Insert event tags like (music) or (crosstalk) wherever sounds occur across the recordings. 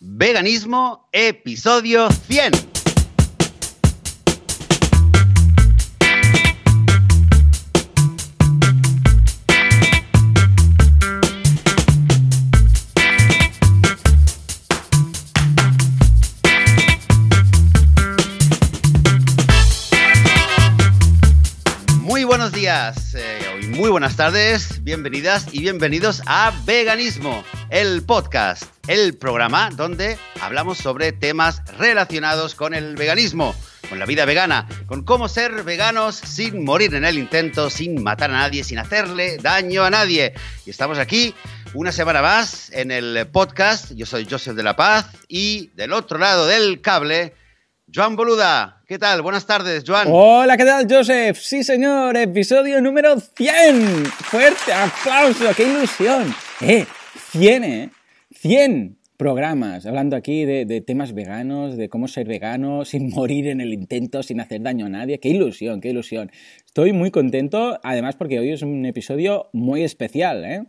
Veganismo, episodio 100. Muy buenos días eh, muy buenas tardes, bienvenidas y bienvenidos a Veganismo, el podcast, el programa donde hablamos sobre temas relacionados con el veganismo, con la vida vegana, con cómo ser veganos sin morir en el intento, sin matar a nadie, sin hacerle daño a nadie. Y estamos aquí una semana más en el podcast. Yo soy Joseph de la Paz y del otro lado del cable, Joan Boluda. ¿Qué tal? Buenas tardes, Joan. Hola, ¿qué tal, Joseph? Sí, señor, episodio número 100. Fuerte aplauso, qué ilusión. Eh, 100, ¿eh? 100 programas hablando aquí de, de, temas veganos, de cómo ser vegano (laughs) sin morir en el intento, sin hacer daño a nadie. Qué ilusión, qué ilusión. Estoy muy contento, además porque hoy es un episodio muy especial, ¿eh?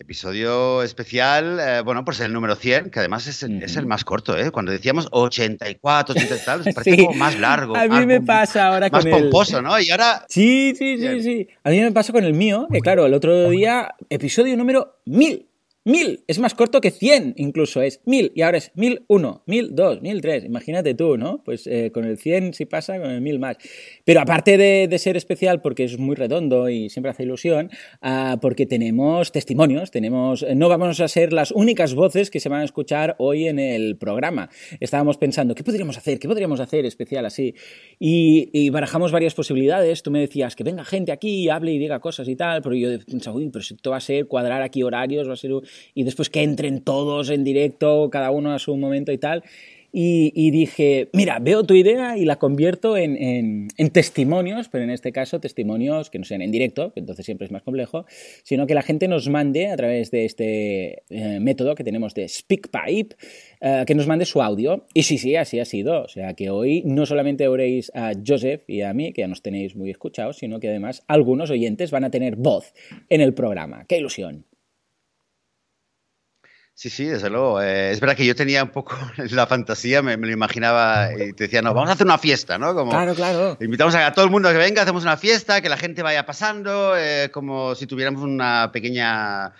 Episodio especial, eh, bueno, pues el número 100, que además es, -huh. es, el más corto, ¿eh? Cuando decíamos 84, 80 y tal, parece sí. como más largo. A mí más, me pasa ahora más con pomposo, el... ¿no? Y ahora... Sí, sí, sí, sí. A mí me pasa con el mío, que claro, el otro día, episodio número 1000. Mil, es más corto que 100 incluso, es mil y ahora es mil uno, mil dos, mil tres, imagínate tú, ¿no? Pues eh, con el 100 sí pasa, con el mil más. Pero aparte de, ser especial porque es muy redondo y siempre hace ilusión, uh, porque tenemos testimonios, tenemos, no vamos a ser las únicas voces que se van a escuchar hoy en el programa. Estábamos pensando, ¿qué podríamos hacer? ¿Qué podríamos hacer especial así? Y, barajamos varias posibilidades, tú me decías que venga gente aquí hable y diga cosas y tal, pero yo pensaba, uy, pero esto va a ser cuadrar aquí horarios, va a ser y después que entren todos en directo, cada uno a su momento y tal. Y, dije, mira, veo tu idea y la convierto en, en, en, testimonios, pero en este caso testimonios que no sean en directo, que entonces siempre es más complejo, sino que la gente nos mande a través de este eh, método que tenemos de SpeakPipe, eh, que nos mande su audio. Y sí, sí, así ha sido. O sea que hoy no solamente oréis a Joseph y a mí, que ya nos tenéis muy escuchados, sino que además algunos oyentes van a tener voz en el programa. ¡Qué ilusión! Sí, sí, desde luego. Eh, es verdad que yo tenía un poco (laughs) la fantasía, me, me, lo imaginaba y te decía, no, vamos a hacer una fiesta, ¿no? Como claro, claro. Invitamos a todo el mundo a que venga, hacemos una fiesta, que la gente vaya pasando, eh, como si tuviéramos una pequeña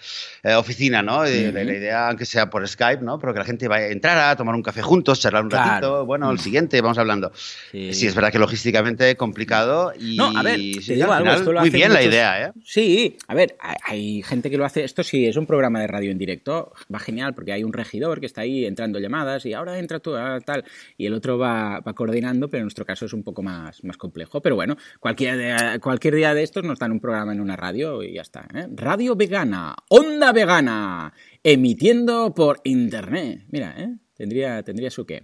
eh, oficina, ¿no? Uh -huh. la, la, idea, aunque sea por Skype, ¿no? Pero que la gente vaya a entrar a tomar un café juntos, charlar un claro. ratito. Bueno, el siguiente, vamos hablando. Sí. sí. es verdad que logísticamente complicado y. No, a ver, sí, te digo algo, esto lo muy bien muchos... la idea, ¿eh? Sí, a ver, hay, hay gente que lo hace. Esto sí es un programa de radio en directo, va genial porque hay un regidor que está ahí entrando llamadas y ahora entra tú, tal, y el otro va, va, coordinando, pero en nuestro caso es un poco más, más complejo. Pero bueno, cualquier cualquier día de estos nos dan un programa en una radio y ya está. ¿eh? Radio vegana, onda vegana, emitiendo por internet. Mira, ¿eh? tendría, tendría su qué.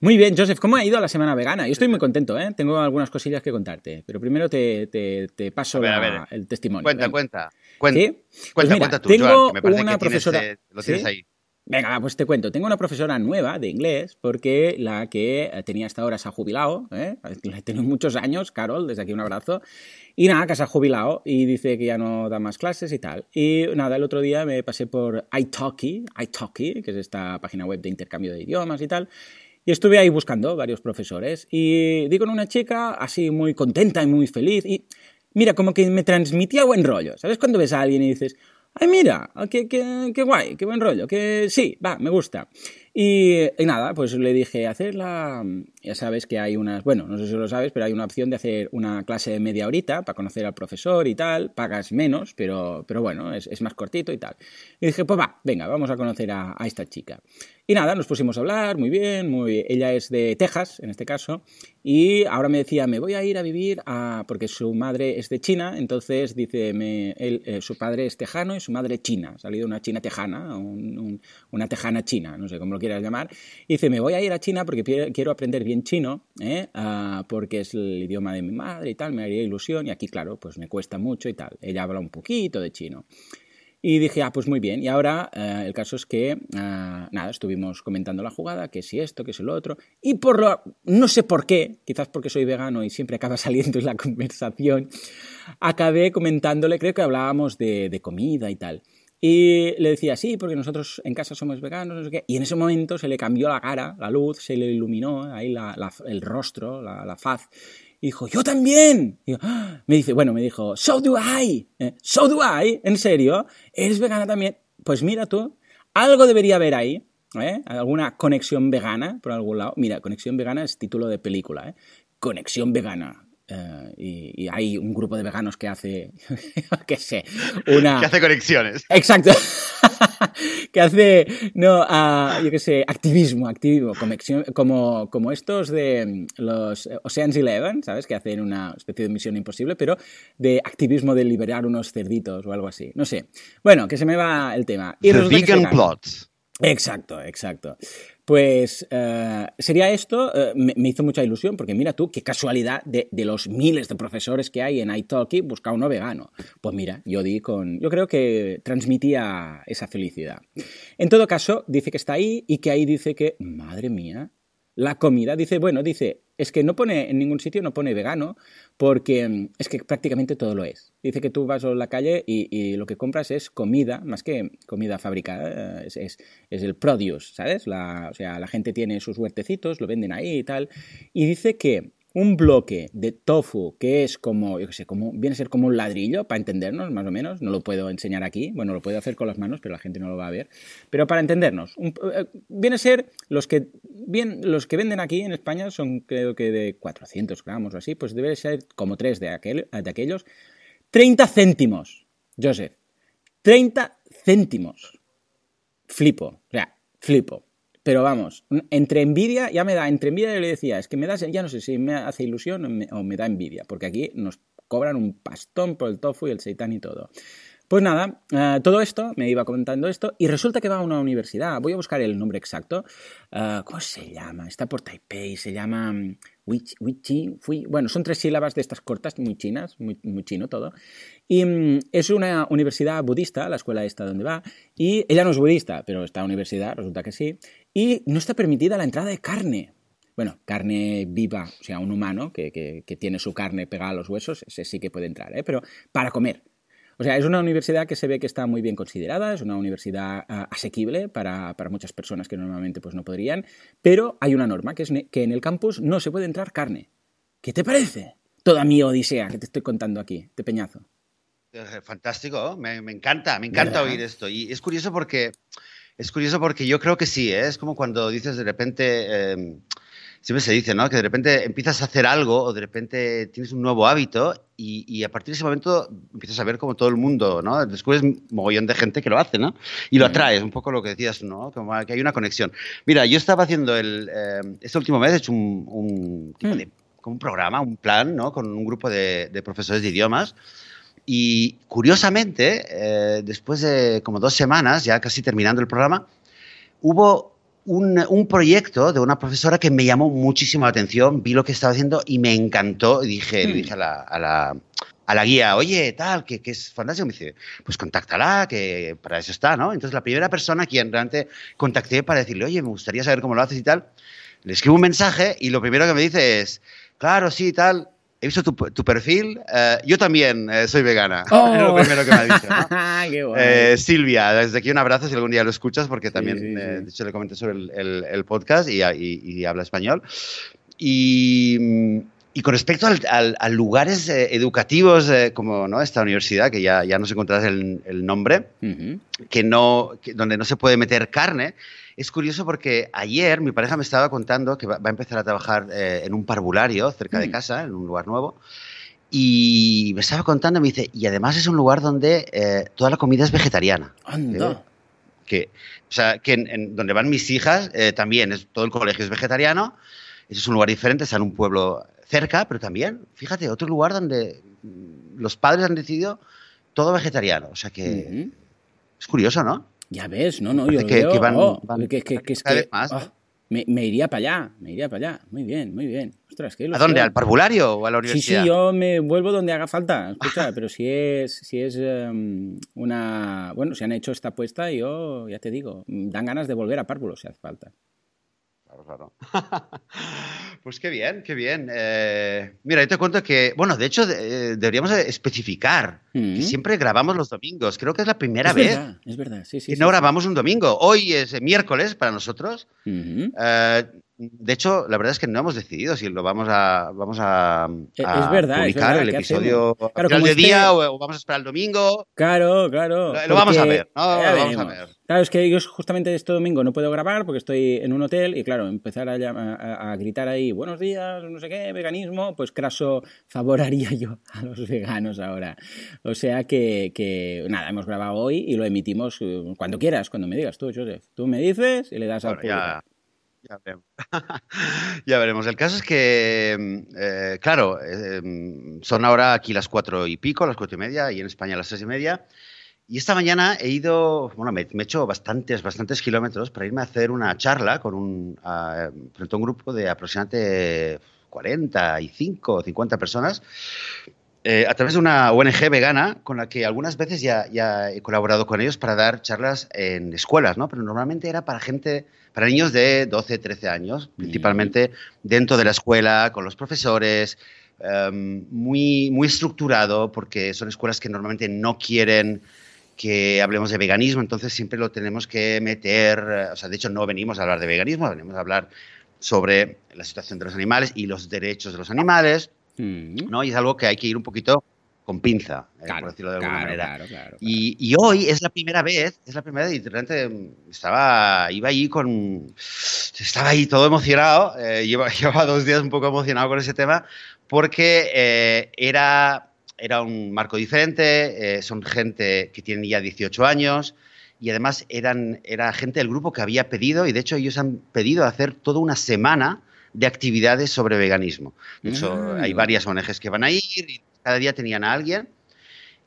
Muy bien, Joseph, ¿cómo ha ido la semana vegana? Yo estoy muy contento, ¿eh? Tengo algunas cosillas que contarte, pero primero te, te, te paso ver, la, ver. el testimonio. Cuenta, cuenta. Cuenta, ¿Sí? cuenta, pues mira, cuenta tú, tengo Joan, que me parece una que profesora... tienes, eh, lo tienes ¿Sí? ahí. Venga, pues te cuento. Tengo una profesora nueva de inglés porque la que tenía hasta ahora se ha jubilado. ¿eh? (laughs) La he tenido muchos años, Carol, desde aquí un abrazo. Y nada, que se ha jubilado y dice que ya no da más clases y tal. Y nada, el otro día me pasé por italki, italki, que es esta página web de intercambio de idiomas y tal. Y estuve ahí buscando varios profesores. Y di con una chica así muy contenta y muy feliz. Y mira, como que me transmitía buen rollo. ¿Sabes cuando ves a alguien y dices, ay, mira, qué, qué, qué guay, qué buen rollo, que sí, va, me gusta. Y, y, nada, pues le dije, hacer la... Ya sabes que hay unas... Bueno, no sé si lo sabes, pero hay una opción de hacer una clase de media horita para conocer al profesor y tal. Pagas menos, pero, pero bueno, es, es más cortito y tal. Y dije, pues va, venga, vamos a conocer a, a esta chica. Y nada, nos pusimos a hablar, muy bien, muy bien. Ella es de Texas, en este caso, y ahora me decía, me voy a ir a vivir a... porque su madre es de China, entonces dice, me, eh, su padre es tejano y su madre china. Ha salido una china tejana, un, un, una tejana china, no sé cómo lo quieras llamar. Y dice, me voy a ir a China porque quiero aprender bien chino, ¿eh? uh, porque es el idioma de mi madre y tal, me haría ilusión, y aquí, claro, pues me cuesta mucho y tal. Ella habla un poquito de chino. Y dije, ah, pues muy bien. Y ahora uh, el caso es que, uh, nada, estuvimos comentando la jugada, que si esto, que si lo otro. Y por lo, no sé por qué, quizás porque soy vegano y siempre acaba (laughs) saliendo en la conversación, acabé comentándole, creo que hablábamos de, de comida y tal. Y le decía, sí, porque nosotros en casa somos veganos, no sé qué. Y en ese momento se le cambió la cara, la luz, se le iluminó ahí el rostro, la, faz. Y dijo, yo también. ¡Ah! Me dice, bueno, me dijo, so do I. ¿Eh? So do I. ¿En serio? ¿Eres vegana también? Pues mira tú, algo debería haber ahí. ¿eh? Alguna conexión vegana por algún lado. Mira, conexión vegana es título de película. ¿eh? Conexión vegana. Eh, y, hay un grupo de veganos que hace, (laughs) qué sé, una... Que hace conexiones. Exacto. (laughs) que hace, no, yo qué sé, activismo, activismo, conexión, como, como estos de los Ocean's Eleven, ¿sabes? Que hacen una especie de misión imposible, pero de activismo de liberar unos cerditos o algo así. No sé. Bueno, que se me va el tema. Y The vegan plots. Exacto, exacto. Pues eh, sería esto, eh, me, hizo mucha ilusión, porque mira tú, qué casualidad de, los miles de profesores que hay en iTalki buscar uno vegano. Pues mira, yo di con. Yo creo que transmitía esa felicidad. En todo caso, dice que está ahí y que ahí dice que, madre mía, la comida, dice, bueno, dice, es que no pone en ningún sitio, no pone vegano, porque mm, es que prácticamente todo lo es. Dice que tú vas a la calle y, lo que compras es comida, más que comida fabricada, es, es, el produce, ¿sabes? La, o sea, la gente tiene sus huertecitos, lo venden ahí y tal. Y dice que un bloque de tofu que es como, yo qué sé, como, viene a ser como un ladrillo, para entendernos, más o menos, no lo puedo enseñar aquí, bueno, lo puedo hacer con las manos, pero la gente no lo va a ver, pero para entendernos, eh, viene a ser los que, bien, los que venden aquí en España son creo que de 400 gramos o así, pues debe ser como tres de, aquel, de aquellos, 30 céntimos, Joseph, 30 céntimos, flipo, o sea, flipo. Pero vamos, entre envidia, ya me da, entre envidia yo le decía, es que me da, ya no sé si me hace ilusión o me, da envidia, porque aquí nos cobran un pastón por el tofu y el seitán y todo. Pues nada, eh, todo esto, me iba comentando esto, y resulta que va a una universidad. Voy a buscar el nombre exacto. Eh, ¿Cómo se llama? Está por Taipei, se llama mm, Wichi, fui, bueno, son tres sílabas de estas cortas, muy chinas, muy, chino todo. Y mm, es una universidad budista, la escuela esta donde va, y ella no es budista, pero esta universidad resulta que sí, y no está permitida la entrada de carne. Bueno, carne viva, o sea, un humano que, que, que tiene su carne pegada a los huesos, ese sí que puede entrar, ¿eh? pero para comer. O sea, es una universidad que se ve que está muy bien considerada, es una universidad ah, asequible para, muchas personas que normalmente pues, no podrían, pero hay una norma, que es que en el campus no se puede entrar carne. ¿Qué te parece? Toda mi odisea que te estoy contando aquí, de peñazo. Eh, fantástico, me, encanta, me encanta oír esto. Y es curioso porque, es curioso porque yo creo que sí, ¿eh? es como cuando dices de repente... Em, siempre se dice, ¿no? Que de repente empiezas a hacer algo o de repente tienes un nuevo hábito y, a partir de ese momento empiezas a ver como todo el mundo, ¿no? Descubres mogollón de gente que lo hace, ¿no? Y lo atraes, un poco lo que decías, ¿no? Como que hay una conexión. Mira, yo estaba haciendo el, eh, este último mes he hecho un, un tipo de, como un programa, un plan, ¿no? Con un grupo de, profesores de idiomas. Y curiosamente, eh, después de como dos semanas, ya casi terminando el programa, hubo un, proyecto de una profesora que me llamó muchísimo la atención, vi lo que estaba haciendo y me encantó. Dije, dije a la, a la, a la guía, oye, tal, que, que, es fantástico. Me dice, pues contáctala, que para eso está, ¿no? Entonces, la primera persona a quien realmente contacté para decirle, oye, me gustaría saber cómo lo haces y tal, le escribo un mensaje y lo primero que me dice es, claro, sí, tal, he visto tu, perfil. Eh, yo también eh, soy vegana. (laughs) Oh. es lo primero que me ha dicho. ¿no? (laughs) eh, Silvia, desde aquí un abrazo si algún día lo escuchas, porque también, eh, de hecho, le comenté sobre el, el, podcast y, y, habla español. Y, y con respecto a lugares educativos como ¿no? esta universidad, que ya, ya nos encontrarás el, el nombre, que no, donde no se puede meter carne, es curioso porque ayer mi pareja me estaba contando que va, a empezar a trabajar eh, en un parvulario cerca de mm. casa, en un lugar nuevo. Y me estaba contando, me dice, y además es un lugar donde eh, toda la comida es vegetariana. Anda. Que, o sea, que en, donde van mis hijas eh, también, es, todo el colegio es vegetariano. Ese es un lugar diferente, está en un pueblo cerca, pero también, fíjate, otro lugar donde los padres han decidido todo vegetariano. O sea que es curioso, ¿no? Ya ves, no, no, yo que, veo, van, oh, que, que, es que más. Oh, me, me, iría para allá, me iría para allá. Muy bien, muy bien. Ostras, ¿qué ¿A dónde? ¿Al parvulario o a la universidad? Sí, sí, yo me vuelvo donde haga falta. Escucha, (laughs) pero si es, si es um, una... Bueno, si han hecho esta apuesta, yo ya te digo, dan ganas de volver a párvulo si hace falta. Claro, claro. (laughs) Pues qué bien, qué bien. Eh, mira, yo te cuento que, bueno, de hecho eh, deberíamos especificar que Mm. siempre grabamos los domingos. Creo que es la primera es vez verdad, es verdad, sí, sí. que sí, no grabamos un domingo. Hoy es miércoles para nosotros. Ujú. Eh, de hecho, la verdad es que no hemos decidido si lo vamos a, vamos a, Eh, a es verdad, es publicar verdad, el ¿qué episodio al final de este- día o, o vamos a esperar el domingo. Claro, claro. Lo- lo vamos a ver, ¿no? Lo vamos a ver. Claro, es que yo justamente este domingo no puedo grabar porque estoy en un hotel y claro, empezar a, a- a gritar ahí, buenos días, no sé qué, veganismo, pues craso (laughs) favor haría yo a los veganos ahora. O sea que, que, nada, hemos grabado hoy y lo emitimos eh, cuando quieras, cuando me digas tú, Joseph. Tú me dices y le das al ya, ya veremos. (laughs) ya veremos. El caso es que, eh, claro, eh, son ahora aquí las cuatro y pico, las cuatro y media, y en España las tres y media. Y esta mañana he ido, bueno, me, me he hecho bastantes, bastantes kilómetros para irme a hacer una charla con un, a- frente a un grupo de aproximadamente 45 o 50 personas eh, a través de una ONG vegana con la que algunas veces ya, ya he colaborado con ellos para dar charlas en escuelas, ¿no? Pero normalmente era para gente, para niños de 12, 13 años, principalmente dentro de la escuela, con los profesores, em, muy, muy estructurado, porque son escuelas que normalmente no quieren que hablemos de veganismo, entonces siempre lo tenemos que meter, eh, o sea, de hecho no venimos a hablar de veganismo, venimos a hablar sobre la situación de los animales y los derechos de los animales, Mm. ¿no? Y es algo que hay que ir un poquito con pinza, eh, por decirlo de alguna claro, manera. claro. Y, y hoy es la primera vez, es la primera vez, y realmente mm, estaba, iba ahí con, estaba ahí todo emocionado, eh, lleva- (laughs) llevaba dos días un poco emocionado con ese tema, porque eh, era, era un marco diferente, eh, son gente que tienen ya 18 años, y además eran, era gente del grupo que había pedido, y de hecho ellos han pedido hacer toda una semana de actividades sobre veganismo. De hecho, Ah. hay varias ONGs que van a ir y cada día tenían a alguien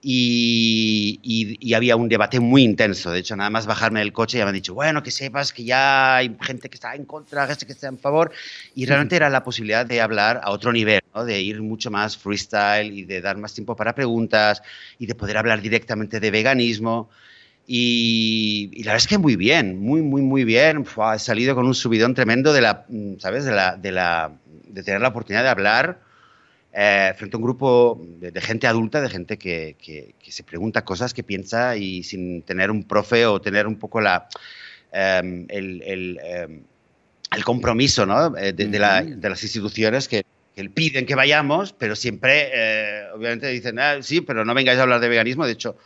y, y- y había un debate muy intenso. De hecho, nada más bajarme del coche ya me han dicho, bueno, que sepas que ya hay gente que está en contra, gente que está en favor. Y realmente era la posibilidad de hablar a otro nivel, ¿no? de ir mucho más freestyle y de dar más tiempo para preguntas y de poder hablar directamente de veganismo. Y, y la verdad es que muy bien, muy, muy, muy bien. Fua, he salido con un subidón tremendo de la, mm, ¿sabes? De, la, de, la, de tener la oportunidad de hablar eh, frente a un grupo de, de gente adulta, de gente que, que- que se pregunta cosas, que piensa y sin tener un profe o tener un poco la, em, el, el, em, el compromiso ¿no? Eh, de, de la- de las instituciones que, que piden que vayamos, pero siempre, eh, obviamente, dicen, "Ah, sí, pero no vengáis a hablar de veganismo. De hecho,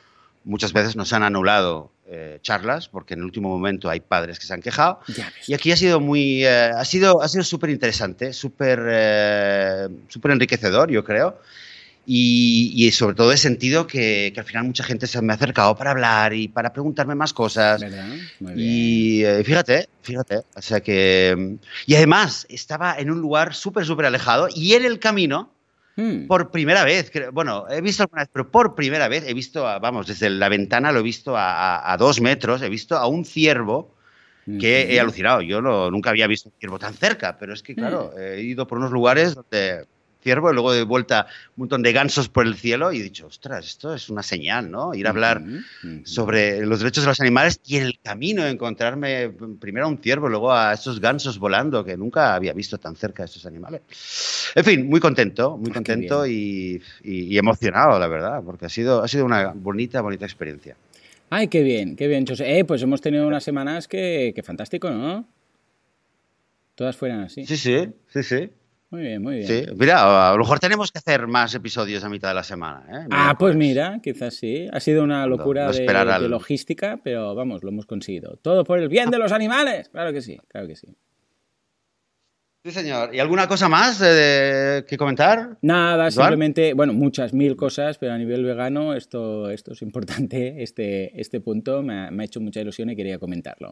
muchas veces nos han anulado eh, charlas porque en el último momento hay padres que se han quejado. Y aquí ha sido muy, eh, ha sido, ha sido súper interesante, súper, eh, súper enriquecedor, yo creo. Y, y sobre todo he sentido que, que al final mucha gente se me ha acercado para hablar y para preguntarme más cosas. ¿Verdad? Muy bien. Y eh, fíjate, fíjate, o sea que... Y además estaba en un lugar súper, súper alejado y en el camino, Mm. por primera vez, creo- bueno, he visto alguna vez, pero por primera vez he visto, a- vamos, desde la ventana lo he visto a, a- a dos metros, he visto a un ciervo que he alucinado. Yo no- nunca había visto un ciervo tan cerca, pero es que, claro, Mm. he ido por unos lugares donde ciervo y luego de vuelta un montón de gansos por el cielo y he dicho, ostras, esto es una señal, ¿no? Ir a hablar sobre los derechos de los animales y en el camino encontrarme primero a un ciervo, luego a estos gansos volando que nunca había visto tan cerca a estos animales. En fin, muy contento, muy Ah, contento y, y- y emocionado, la verdad, porque ha sido, ha sido una bonita, bonita experiencia. Ay, qué bien, qué bien, José. Eh, pues hemos tenido unas semanas que, que fantástico, ¿no? Todas fueran así. Sí, sí, sí, sí. Muy bien, muy bien. Sí, mira, a lo mejor tenemos que hacer más episodios a mitad de la semana. ¿eh? Ah, pues Miércoles. mira, quizás sí. Ha sido una locura no de, esperar al- de logística, pero vamos, lo hemos conseguido. Todo por el bien de los animales. Claro que sí, claro que sí. Sí, señor. ¿Y alguna cosa más eh, que comentar? Nada, simplemente, bueno, muchas, mil cosas, pero a nivel vegano esto, esto es importante, (laughs) este, este punto me ha, me ha hecho mucha ilusión y quería comentarlo.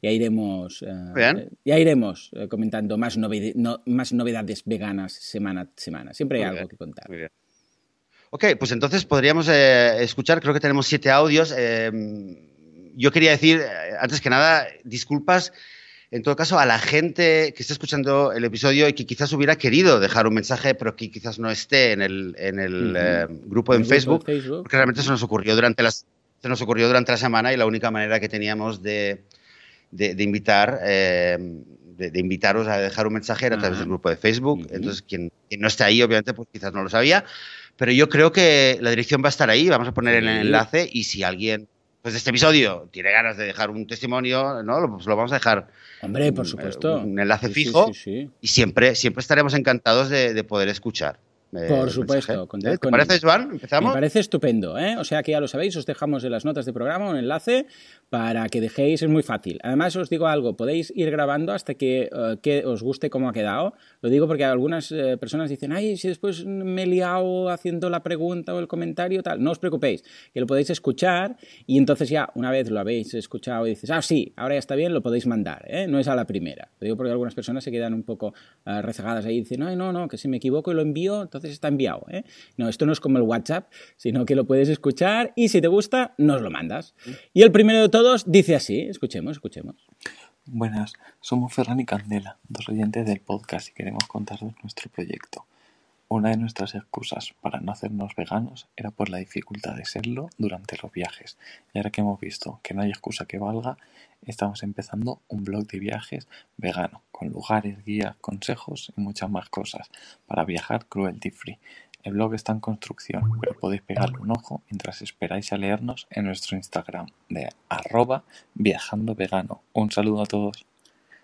Ya iremos, eh, ya iremos eh, comentando más, novede- no- más novedades veganas semana a semana. Siempre hay Muy algo bien, que contar. Muy bien. Ok, pues entonces podríamos eh, escuchar, creo que tenemos siete audios. yo quería decir, antes que nada, disculpas, en todo caso, a la gente que está escuchando el episodio y que quizás hubiera querido dejar un mensaje, pero que quizás no esté en el, en el Ujú. eh, grupo En grupo Facebook, porque realmente se nos ocurrió durante las se nos ocurrió durante la semana y la única manera que teníamos de, de- de invitar, eh, de, invitaros a dejar un mensaje a través del grupo de Facebook. Entonces, quien, no esté ahí, obviamente, pues quizás no lo sabía. Pero yo creo que la dirección va a estar ahí, vamos a poner el enlace y si alguien pues de este episodio tiene ganas de dejar un testimonio, ¿no? Pues lo vamos a dejar. Hombre, por supuesto. Un, enlace fijo y siempre, siempre estaremos encantados de poder escuchar. Por supuesto. ¿Te parece, Joan? ¿Empezamos? Me parece estupendo. ¿eh? O sea que ya lo sabéis, os dejamos en las notas de programa un enlace para que dejéis, es muy fácil. Además, os digo algo, podéis ir grabando hasta que, eh, os guste cómo ha quedado. Lo digo porque algunas eh, personas dicen, ay, si después me he liado haciendo la pregunta o el comentario, tal. No os preocupéis, que lo podéis escuchar y entonces ya, una vez lo habéis escuchado y dices, ah, sí, ahora ya está bien, lo podéis mandar. ¿eh? No es a la primera. Lo digo porque algunas personas se quedan un poco rezagadas ahí y dicen, ay, no, no, que si me equivoco y lo envío, entonces está enviado. ¿eh? No, esto no es como el WhatsApp, sino que lo puedes escuchar y si te gusta, nos lo mandas. Y el primero de todos dice así, escuchemos, escuchemos. Buenas, somos Ferran y Candela, dos oyentes del podcast y queremos contaros nuestro proyecto. Una de nuestras excusas para no hacernos veganos era por la dificultad de serlo durante los viajes. Y ahora que hemos visto que no hay excusa que valga, estamos empezando un blog de viajes vegano, con lugares, guías, consejos y muchas más cosas para viajar cruelty free. El blog está en construcción, pero podéis pegarle un ojo mientras esperáis a leernos en nuestro Instagram de arroba viajando vegano. Un saludo a todos.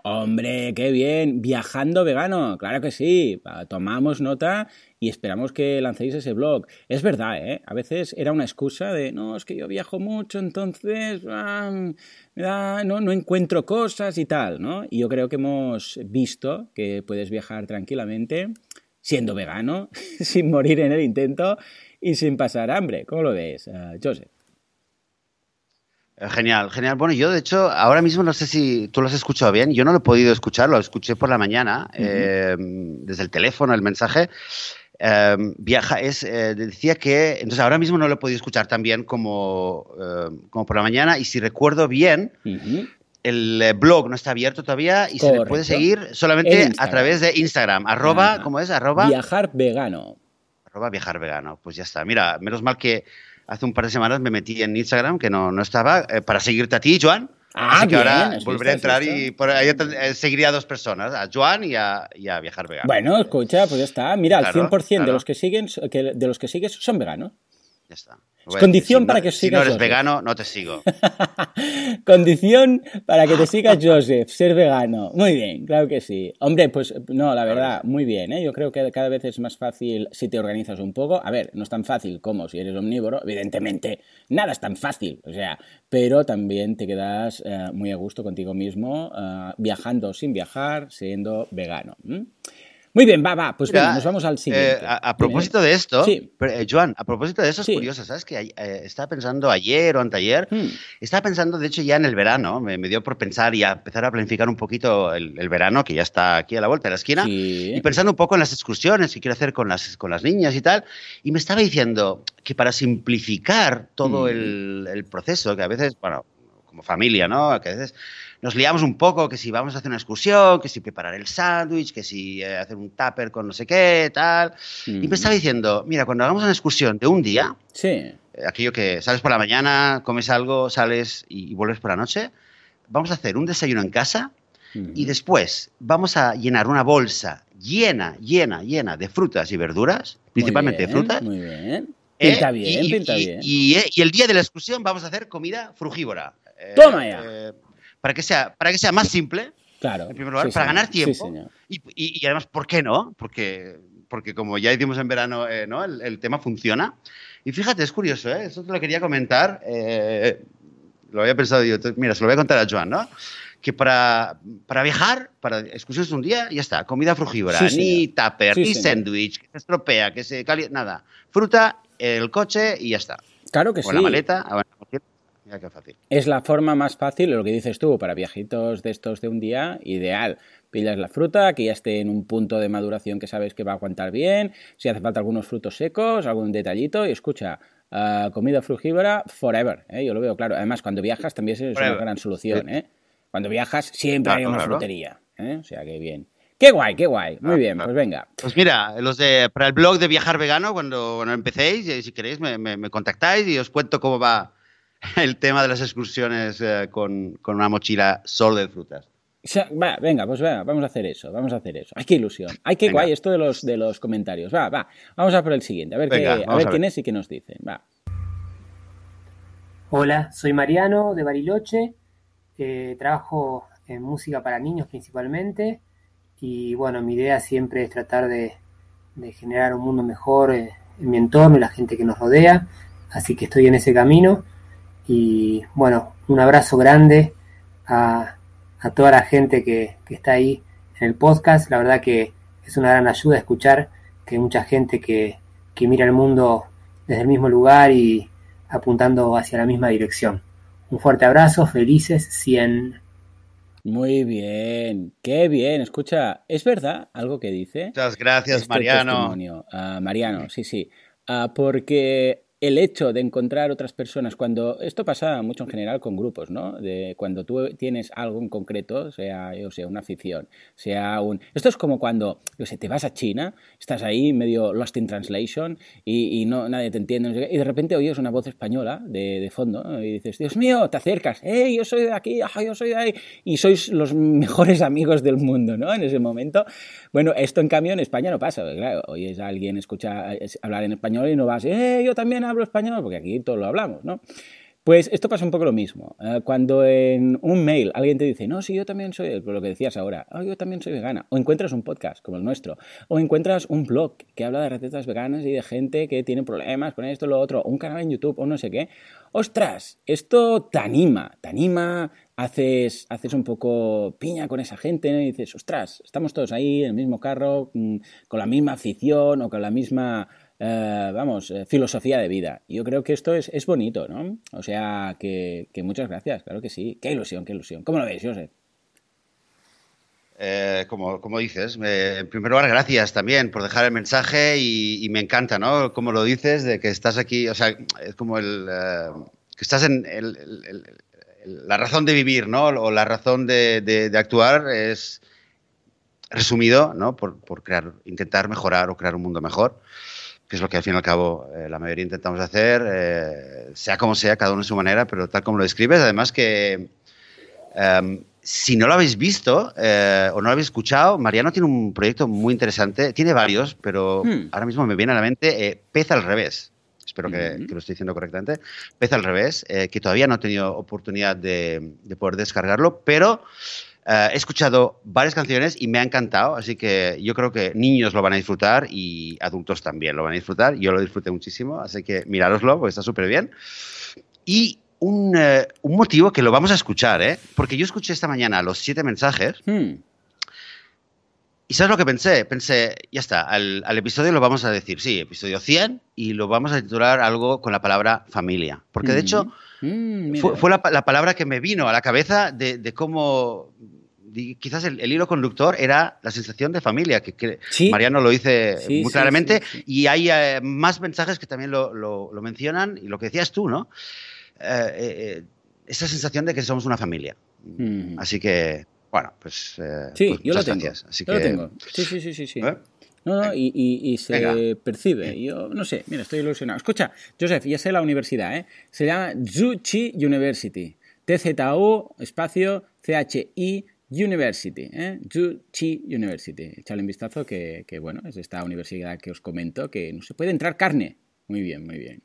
Hombre, qué bien. Viajando vegano, claro que sí. Tomamos nota y esperamos que lancéis ese blog. Es verdad, ¿eh? A veces era una excusa de, no, es que yo viajo mucho, entonces ah, no, no encuentro cosas y tal, ¿no? Y yo creo que hemos visto que puedes viajar tranquilamente siendo vegano, (laughs) sin morir en el intento y sin pasar hambre. ¿Cómo lo ves, uh, Joseph? Eh, genial, genial. Bueno, yo de hecho ahora mismo no sé si tú lo has escuchado bien. Yo no lo he podido escuchar, lo escuché por la mañana eh, desde el teléfono, el mensaje. Em, viaja es eh, decía que entonces ahora mismo no lo he podido escuchar tan bien como, como por la mañana y si recuerdo bien el blog no está abierto todavía y se le puede seguir solamente a través de Instagram arroba ¿cómo es? arroba viajar vegano arroba viajar vegano pues ya está mira menos mal que hace un par de semanas me metí en Instagram, que no, no estaba, eh, para seguirte a ti, Joan. Ah, Así que ahora volveré a entrar y por ahí eh, seguiría a dos personas, a Joan y a, Viajar Vegano. Bueno, escucha, pues ya está. Mira, el 100% de los que siguen, de los que sigues son veganos. Ya está. Condición para que sigas. Si no eres vegano, no te sigo. (laughs) Condición para que te sigas Joseph, ser vegano. Muy bien, claro que sí. Hombre, pues no, la verdad, muy bien. ¿eh? Yo creo que cada vez es más fácil si te organizas un poco. A ver, no es tan fácil como si eres omnívoro. Evidentemente, nada es tan fácil. O sea, pero también te quedas eh, muy a gusto contigo mismo, eh, viajando sin viajar, siendo vegano. Muy bien, va, va, pues bueno, nos vamos al siguiente. Eh, a, propósito de esto, sí. Eh, Joan, a propósito de eso es curioso, ¿sabes? Que eh, estaba pensando ayer o anteayer, hmm. estaba pensando, de hecho, ya en el verano, me, dio por pensar y a empezar a planificar un poquito el, verano, que ya está aquí a la vuelta de la esquina, y pensando un poco en las excursiones que quiero hacer con las, con las niñas y tal, y me estaba diciendo que para simplificar todo hmm. el, el proceso, que a veces, bueno, como familia, ¿no? Que a veces nos liamos un poco, que si vamos a hacer una excursión, que si preparar el sándwich, que si eh, hacer un tupper con no sé qué, tal. Y me estaba diciendo, mira, cuando hagamos una excursión de un día, sí. Eh, aquello que sales por la mañana, comes algo, sales y, vuelves por la noche, vamos a hacer un desayuno en casa y después vamos a llenar una bolsa llena, llena, llena de frutas y verduras, principalmente de frutas. Muy bien. ¿Eh? Pinta bien, pinta bien. Y, el día de la excursión vamos a hacer comida frugívora. Toma ya para que sea, para que sea más simple, claro, en primer lugar, para ganar tiempo. y, y, además, ¿por qué no? Porque, porque como ya hicimos en verano, eh, ¿no? El, tema funciona. Y fíjate, es curioso, ¿eh? Eso te lo quería comentar. Eh, lo había pensado yo. Mira, se lo voy a contar a Joan, ¿no? Que para, para viajar, para excursiones un día, ya está. Comida frugívora, ni tupper, ni sándwich, que se estropea, que se calienta, nada. Fruta, el coche y ya está. Claro que sí. O la maleta. Es la forma más fácil, lo que dices tú, para viajitos de estos de un día, ideal. Pillas la fruta, que ya esté en un punto de maduración que sabes que va a aguantar bien, si hace falta algunos frutos secos, algún detallito, y escucha, ah, comida frugívora forever, ¿eh? yo lo veo claro. Además, cuando viajas también es una gran solución. ¿eh? Cuando viajas siempre hay una frutería, ¿eh? o sea que bien. Qué guay, qué guay. Muy bien, pues venga. Pues mira, los de, para el blog de Viajar Vegano, cuando, empecéis, si queréis, me, me, contactáis y os cuento cómo va (laughs) el tema de las excursiones eh, con, una mochila solo de frutas. Va, venga, pues va, vamos a hacer eso, vamos a hacer eso. Ay, qué ilusión. Ay, qué guay esto de los, de los comentarios. Va, va, vamos a por el siguiente, a ver, qué, a ver, quién es y qué nos dice. Va. Hola, soy Mariano de Bariloche, eh, trabajo en música para niños principalmente y bueno, mi idea siempre es tratar de, generar un mundo mejor en mi entorno y la gente que nos rodea, así que estoy en ese camino y bueno, un abrazo grande a, toda la gente que, está ahí en el podcast, la verdad que es una gran ayuda escuchar que hay mucha gente que, que mira el mundo desde el mismo lugar y apuntando hacia la misma dirección. Un fuerte abrazo, felices 100. Muy bien, qué bien. Escucha, ¿es verdad algo que dice? Muchas gracias, este Mariano. Uh, Mariano, sí, sí. Uh, porque el hecho de encontrar otras personas, cuando esto pasa mucho en general con grupos, ¿no? De cuando tú tienes algo en concreto, sea, yo sea, una afición, sea un... Esto es como cuando, yo sé, te vas a China, estás ahí medio lost in translation y, no, nadie te entiende, y de repente oyes una voz española de, de fondo y dices, Dios mío, te acercas, hey, yo soy de aquí, yo soy de ahí, y sois los mejores (laughs) amigos del mundo, ¿no? En ese momento. Bueno, esto en cambio en España no pasa, claro, oyes a alguien escuchar hablar en español y no vas, hey, yo también hablo español, porque aquí todo lo hablamos, ¿no? Pues esto pasa un poco lo mismo. Eh, cuando en un mail alguien te dice, no, sí, yo también soy, lo que decías ahora, oh, yo también soy vegana, o encuentras un podcast como el nuestro, o encuentras un blog que habla de recetas veganas y de gente que tiene problemas con esto, lo otro, un canal en YouTube o no sé qué, ostras, esto te anima, te anima, haces, haces un poco piña con esa gente y dices, ostras, estamos todos ahí en el mismo carro, mm, con la misma afición o con la misma eh, vamos, eh, filosofía de vida. Yo creo que esto es, es bonito, ¿no? O sea, que, muchas gracias, claro que sí. Qué ilusión, qué ilusión. ¿Cómo lo veis, José? Eh, como, como, dices, en primer lugar, gracias también por dejar el mensaje y, me encanta, ¿no? Como lo dices, de que estás aquí, o sea, es como el... que estás en la razón de vivir, ¿no? O la razón de, de, de actuar es resumido, ¿no? Por, por, crear, intentar mejorar o crear un mundo mejor que es lo que al fin y al cabo eh, la mayoría intentamos hacer, eh, sea como sea, cada uno a su manera, pero tal como lo describes, además que em, si no lo habéis visto eh, o no lo habéis escuchado, Mariano tiene un proyecto muy interesante, tiene varios, pero hmm. ahora mismo me viene a la mente Pez al revés. Espero que, lo estoy diciendo correctamente. Pez al revés, que todavía no he tenido oportunidad de, de poder descargarlo, pero eh, he escuchado varias canciones y me ha encantado, así que yo creo que niños lo van a disfrutar y adultos también lo van a disfrutar. Yo lo disfruté muchísimo, así que mirároslo porque está súper bien. Y un, eh, un, motivo que lo vamos a escuchar, ¿eh? porque yo escuché esta mañana los siete mensajes. Hmm. ¿Y sabes lo que pensé? Pensé, ya está, al, episodio lo vamos a decir, sí, episodio 100, y lo vamos a titular algo con la palabra familia. Porque de hecho, hmm. Hmm, fue, la, palabra que me vino a la cabeza de cómo quizás el, hilo conductor era la sensación de familia, que, Mariano lo dice muy claramente, y hay eh, más mensajes que también lo, mencionan, y lo que decías tú, ¿no? Eh, eh, esa sensación de que somos una familia. Mm. Así que, bueno, pues... sí, pues yo lo tengo. Así yo lo tengo. Sí, sí, sí, sí. sí. No, no, y, se percibe. Yo no sé, mira, estoy ilusionado. Escucha, Joseph, ya sé la universidad, ¿eh? Se llama Zhuchi University. TZU, espacio, CHI, University, ¿eh? Chi University. Echale un vistazo que, que, bueno, es esta universidad que os comento que no se puede entrar carne. Muy bien, muy bien.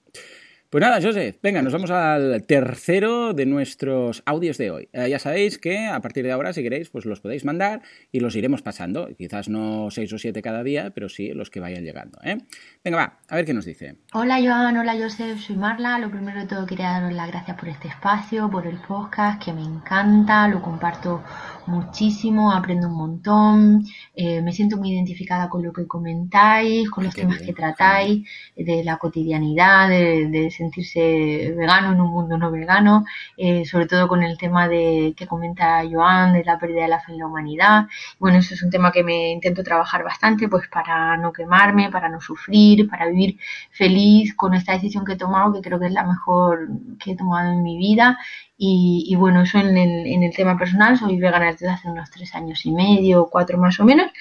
Pues nada, Joseph, venga, nos vamos al tercero de nuestros audios de hoy. Eh, ya sabéis que a partir de ahora, si queréis, pues los podéis mandar y los iremos pasando. Quizás no seis o siete cada día, pero sí los que vayan llegando. ¿eh? Venga, va, a ver qué nos dice. Hola, Joan, hola, Joseph, soy Marla. Lo primero de todo, quería daros las gracias por este espacio, por el podcast, que me encanta, lo comparto muchísimo, aprendo un montón, eh, me siento muy identificada con lo que comentáis, con los temas que tratáis, de la cotidianidad, de, de sentirse vegano en un mundo no vegano, eh, sobre todo con el tema de que comenta Joan de la pérdida de la fe en la humanidad. Bueno, eso es un tema que me intento trabajar bastante, pues para no quemarme, para no sufrir, para vivir feliz con esta decisión que he tomado, que creo que es la mejor que he tomado en mi vida. Y, bueno, eso en el, en el tema personal, soy vegana desde hace unos tres años y medio, cuatro más o menos.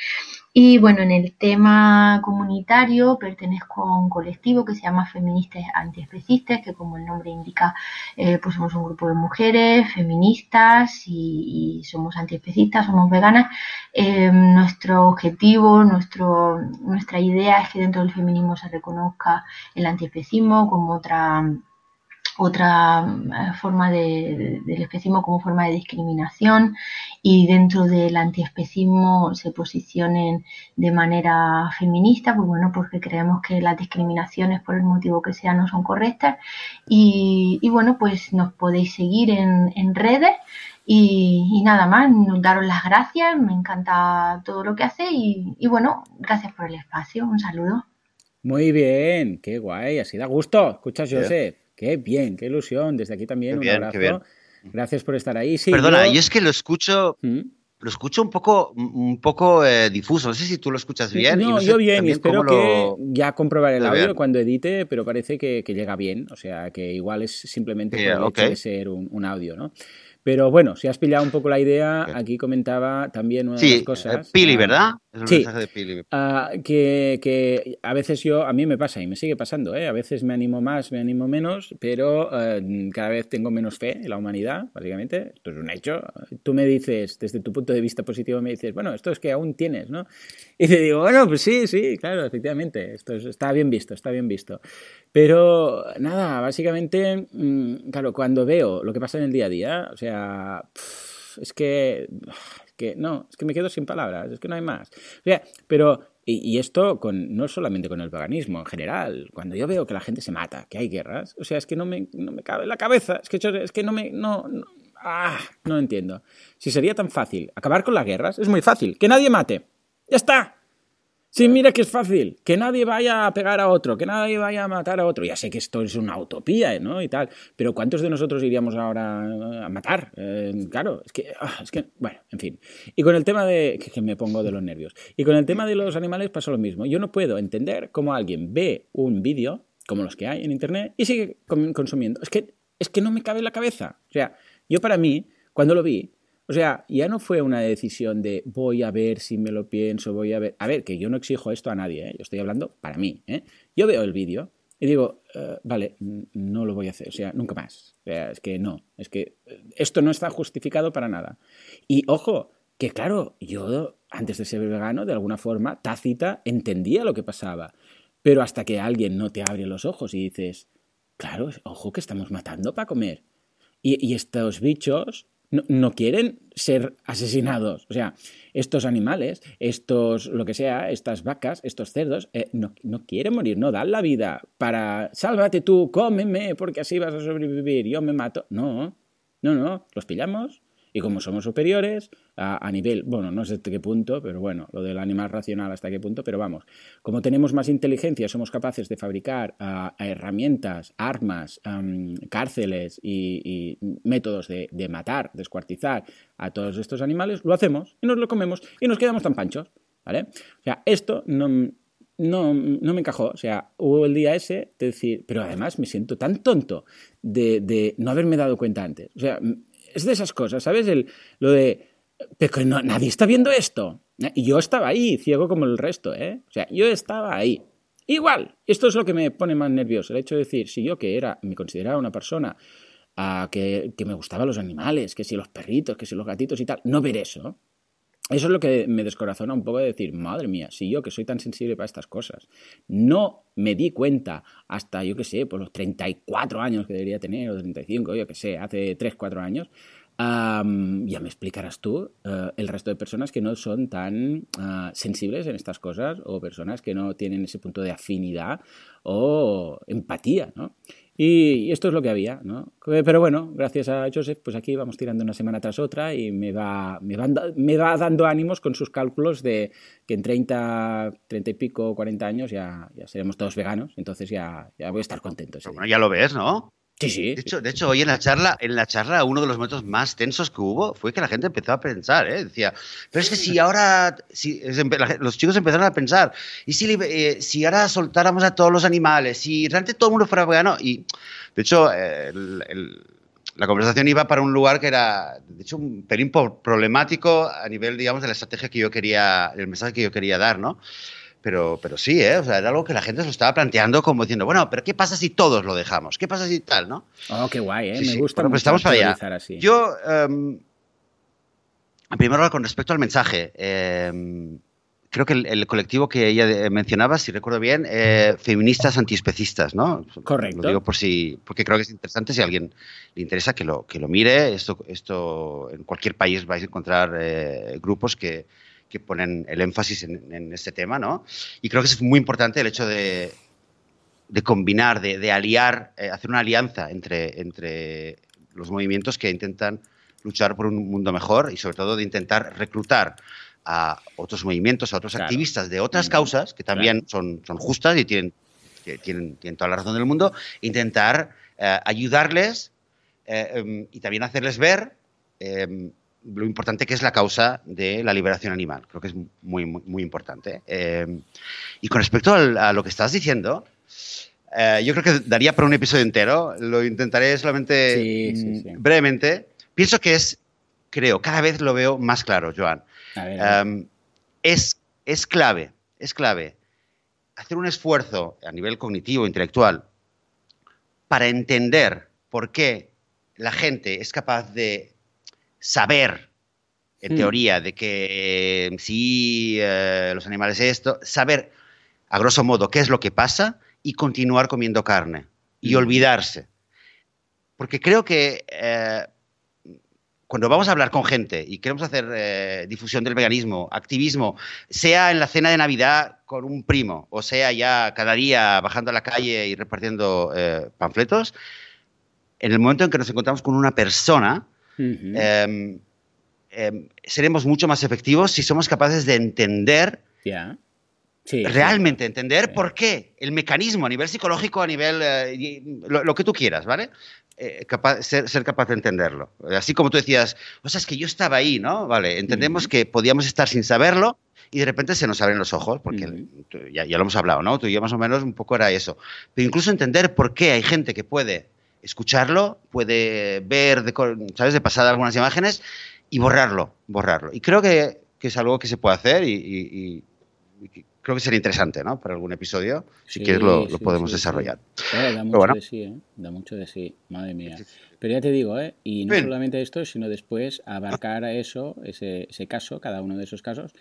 Y bueno, en el tema comunitario pertenezco a un colectivo que se llama Feministas Antiespecistas, que como el nombre indica, eh, pues somos un grupo de mujeres feministas y, somos antiespecistas, somos veganas. Eh, nuestro objetivo, nuestro, nuestra idea es que dentro del feminismo se reconozca el antiespecismo como otra otra eh, forma de, del especismo como forma de discriminación y dentro del antiespecismo se posicionen de manera feminista, pues bueno, porque creemos que las discriminaciones por el motivo que sea no son correctas y, bueno, pues nos podéis seguir en, en redes y, nada más, daros las gracias, me encanta todo lo que hace y, bueno, gracias por el espacio, un saludo. Muy bien, qué guay, así da gusto. Escuchas, José. Qué bien, qué ilusión. Desde aquí también un abrazo. Gracias por estar ahí. Perdona, yo... es que lo escucho. ¿Mm? Lo escucho un poco, un poco eh, difuso. No sé si tú lo escuchas bien. No, yo bien, y espero que ya comprobaré el audio cuando edite, pero parece que, llega bien. O sea, que igual es simplemente por el hecho de ser un, un audio, ¿no? Pero bueno, si has pillado un poco la idea, aquí comentaba también una de las cosas. Pili, ¿verdad? Sí, ah, que, que, a veces yo, a mí me pasa y me sigue pasando, ¿eh? a veces me animo más, me animo menos, pero eh, cada vez tengo menos fe en la humanidad, básicamente. Esto es un hecho. Tú me dices, desde tu punto de vista positivo, me dices, bueno, esto es que aún tienes, ¿no? Y te digo, bueno, pues sí, sí, claro, efectivamente, esto está bien visto, está bien visto. Pero nada, básicamente, mm, claro, cuando veo lo que pasa en el día a día, o sea, es que, no, es que me quedo sin palabras, es que no hay más. O sea, pero y, esto con, no solamente con el paganismo, en general. Cuando yo veo que la gente se mata, que hay guerras, o sea, es que no me, no me cabe en la cabeza. Es que, es que no me. No, ah, no entiendo. Si sería tan fácil acabar con las guerras, es muy fácil. Que nadie mate. ¡Ya está! Sí, mira que es fácil, que nadie vaya a pegar a otro, que nadie vaya a matar a otro. Ya sé que esto es una utopía, ¿no? Y tal, pero ¿cuántos de nosotros iríamos ahora a matar? Eh, claro, es que, ah, es que, bueno, en fin. Y con el tema de, que, me pongo de los nervios, y con el tema de los animales pasa lo mismo. Yo no puedo entender cómo alguien ve un vídeo, como los que hay en Internet, y sigue consumiendo. Es que, es que no me cabe en la cabeza. O sea, yo para mí, cuando lo vi, o sea, ya no fue una decisión de voy a ver si me lo pienso, voy a ver. A ver, que yo no exijo esto a nadie, ¿eh? yo estoy hablando para mí. ¿eh? Yo veo el vídeo y digo, eh, vale, no lo voy a hacer, o sea, nunca más. O sea, es que no, es que eh, esto no está justificado para nada. Y ojo, que claro, yo antes de ser vegano, de alguna forma, tácita, entendía lo que pasaba. Pero hasta que alguien no te abre los ojos y dices, claro, ojo que estamos matando para comer. y estos bichos no, quieren ser asesinados. O sea, estos animales, estos, lo que sea, estas vacas, estos cerdos, eh, no, no, quieren morir, no dan la vida para, sálvate tú, cómeme, porque así vas a sobrevivir, yo me mato. No, no, no, los pillamos, y como somos superiores a, nivel, bueno, no sé hasta qué punto, pero bueno, lo del animal racional hasta qué punto, pero vamos, como tenemos más inteligencia, somos capaces de fabricar herramientas, armas, cárceles y, métodos de, matar, descuartizar a todos estos animales, lo hacemos y nos lo comemos y nos quedamos tan panchos, ¿vale? O sea, esto no, no, no, me encajó. O sea, hubo el día ese de decir, pero además me siento tan tonto de, de, no haberme dado cuenta antes. O sea, es de esas cosas, ¿sabes? El, lo de, pero no, nadie está viendo esto. Y yo estaba ahí, ciego como el resto, ¿eh? O sea, yo estaba ahí. Igual, esto es lo que me pone más nervioso, el hecho de decir, si yo que era, me consideraba una persona uh, que, que me gustaban los animales, que si los perritos, que si los gatitos y tal, no ver eso, eso es lo que me descorazona un poco de decir, madre mía, si yo que soy tan sensible para estas cosas, no me di cuenta hasta, yo que sé, por los 34 años que debería tener, o 35, yo que sé, hace 3, 4 años, ya me explicarás tú eh, el resto de personas que no son tan ah, sensibles en estas cosas o personas que no tienen ese punto de afinidad o empatía, ¿no? Y esto es lo que había, ¿no? Pero bueno, gracias a Joseph, pues aquí vamos tirando una semana tras otra y me va, me me va dando ánimos con sus cálculos de que en 30, 30 y pico, 40 años ya, ya seremos todos veganos, entonces ya, ya voy a estar contento. Bueno, ya lo ves, ¿no? Sí, sí. De hecho, de hecho, hoy en la charla, en la charla, uno de los momentos más tensos que hubo fue que la gente empezó a pensar, ¿eh? Decía, pero es que si ahora, si, los chicos empezaron a pensar, ¿y si, eh, si ahora soltáramos a todos los animales? Si realmente todo el mundo fuera vegano, y de hecho, el, la conversación iba para un lugar que era, de hecho, un pelín problemático a nivel, digamos, de la estrategia que yo quería, el mensaje que yo quería dar, ¿no? Pero, pero sí, ¿eh? O sea, era algo que la gente se lo estaba planteando como diciendo, bueno, pero ¿qué pasa si todos lo dejamos? ¿Qué pasa si tal, no? Oh, qué guay, ¿eh? Me gusta pues estamos para allá. Así. Yo, um, en primer lugar, con respecto al mensaje, eh, creo que el, colectivo que ella mencionaba, si recuerdo bien, eh, feministas antiespecistas, ¿no? Correcto. Lo digo por si, porque creo que es interesante si a alguien le interesa que lo, que lo mire. Esto, esto en cualquier país vais a encontrar eh, grupos que, que, ponen el énfasis en, este tema, ¿no? Y creo que es muy importante el hecho de, de combinar, de, de aliar, eh, hacer una alianza entre, entre los movimientos que intentan luchar por un mundo mejor y sobre todo de intentar reclutar a otros movimientos, a otros activistas de otras causas que también son, son justas y tienen, tienen, tienen, toda la razón del mundo, intentar eh, ayudarles eh, em, y también hacerles ver em, lo importante que es la causa de la liberación animal. Creo que es muy, muy, importante. Em, y con respecto a lo que estás diciendo, eh, yo creo que daría para un episodio entero. Lo intentaré solamente mm, brevemente. Pienso que es, creo, cada vez lo veo más claro, Joan. Em, es, es clave, es clave hacer un esfuerzo a nivel cognitivo, intelectual, para entender por qué la gente es capaz de saber, en hmm. teoría, de que em, si eh, los animales esto, saber a grosso modo qué es lo que pasa y continuar comiendo carne y hmm. olvidarse. Porque creo que eh, cuando vamos a hablar con gente y queremos hacer eh, difusión del veganismo, activismo, sea en la cena de Navidad con un primo, o sea ya cada día bajando a la calle y repartiendo eh, panfletos, en el momento en que nos encontramos con una persona, em, em, seremos mucho más efectivos si somos capaces de entender realmente entender por qué, el mecanismo a nivel psicológico, a nivel, eh, lo, que tú quieras, ¿vale? Eh, ser, capaz de entenderlo. Así como tú decías, o sea, es que yo estaba ahí, ¿no? Vale, entendemos que podíamos estar sin saberlo y de repente se nos abren los ojos, porque ya, lo hemos hablado, ¿no? Tú y yo más o menos un poco era eso. Pero incluso entender por qué hay gente que puede escucharlo, puede ver, de, ¿sabes?, de pasar algunas imágenes y borrarlo, borrarlo. Y creo que, es algo que se puede hacer y creo que sería interesante, ¿no? Para algún episodio, si quieres lo, podemos desarrollar. da mucho de sí, ¿eh? Da mucho de sí, madre mía. Pero ya te digo, ¿eh? Y no solamente esto, sino después abarcar a eso, ese, ese caso, cada uno de esos casos,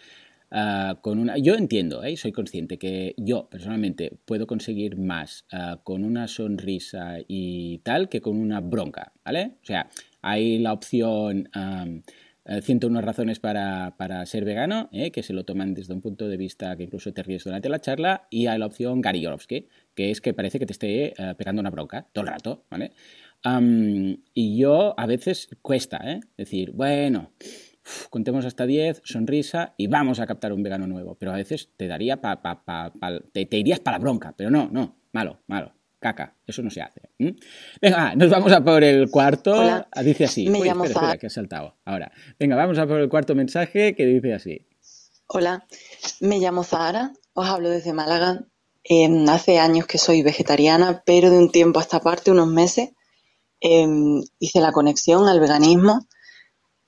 ah, con una... Yo entiendo, ¿eh? soy consciente que yo personalmente puedo conseguir más ah, con una sonrisa y tal que con una bronca, ¿vale? O sea, hay la opción... 101 eh, razones para, ser vegano, eh, que se lo toman desde un punto de vista que incluso te ríes durante la charla, y hay la opción Gary Yorovsky, que es que parece que te esté eh, pegando una bronca todo el rato, ¿vale? y yo a veces cuesta, ¿eh? Decir, bueno, contemos hasta 10, sonrisa y vamos a captar un vegano nuevo, pero a veces te daría pa, pa, pa, te, te irías para la bronca, pero no, no, malo, malo caca. Eso no se hace. Venga, nos vamos a por el cuarto. Ah, dice así. Me llamo espera, que ha saltado. Ahora, venga, vamos a por el cuarto mensaje que dice así. Hola, me llamo Zahara, os hablo desde Málaga. Em, hace años que soy vegetariana, pero de un tiempo a esta parte, unos meses, em, hice la conexión al veganismo.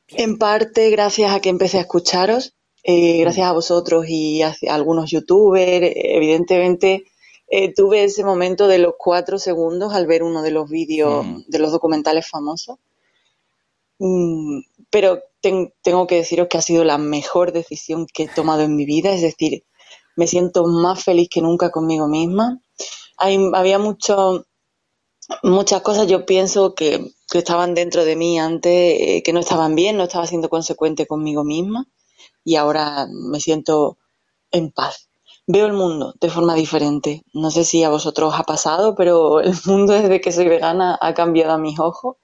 En parte gracias a que empecé a escucharos, eh, gracias a vosotros y a algunos youtubers, evidentemente eh, tuve ese momento de los cuatro segundos al ver uno de los vídeos mm. de los documentales famosos. Mm, pero tengo que deciros que ha sido la mejor decisión que he tomado en mi vida, es decir, me siento más feliz que nunca conmigo misma. había mucho, muchas cosas, yo pienso que, estaban dentro de mí antes, eh, que no estaban bien, no estaba siendo consecuente conmigo misma y ahora me siento en paz veo el mundo de forma diferente. No sé si a vosotros os ha pasado, pero el (laughs) mundo desde que soy vegana ha cambiado a mis ojos.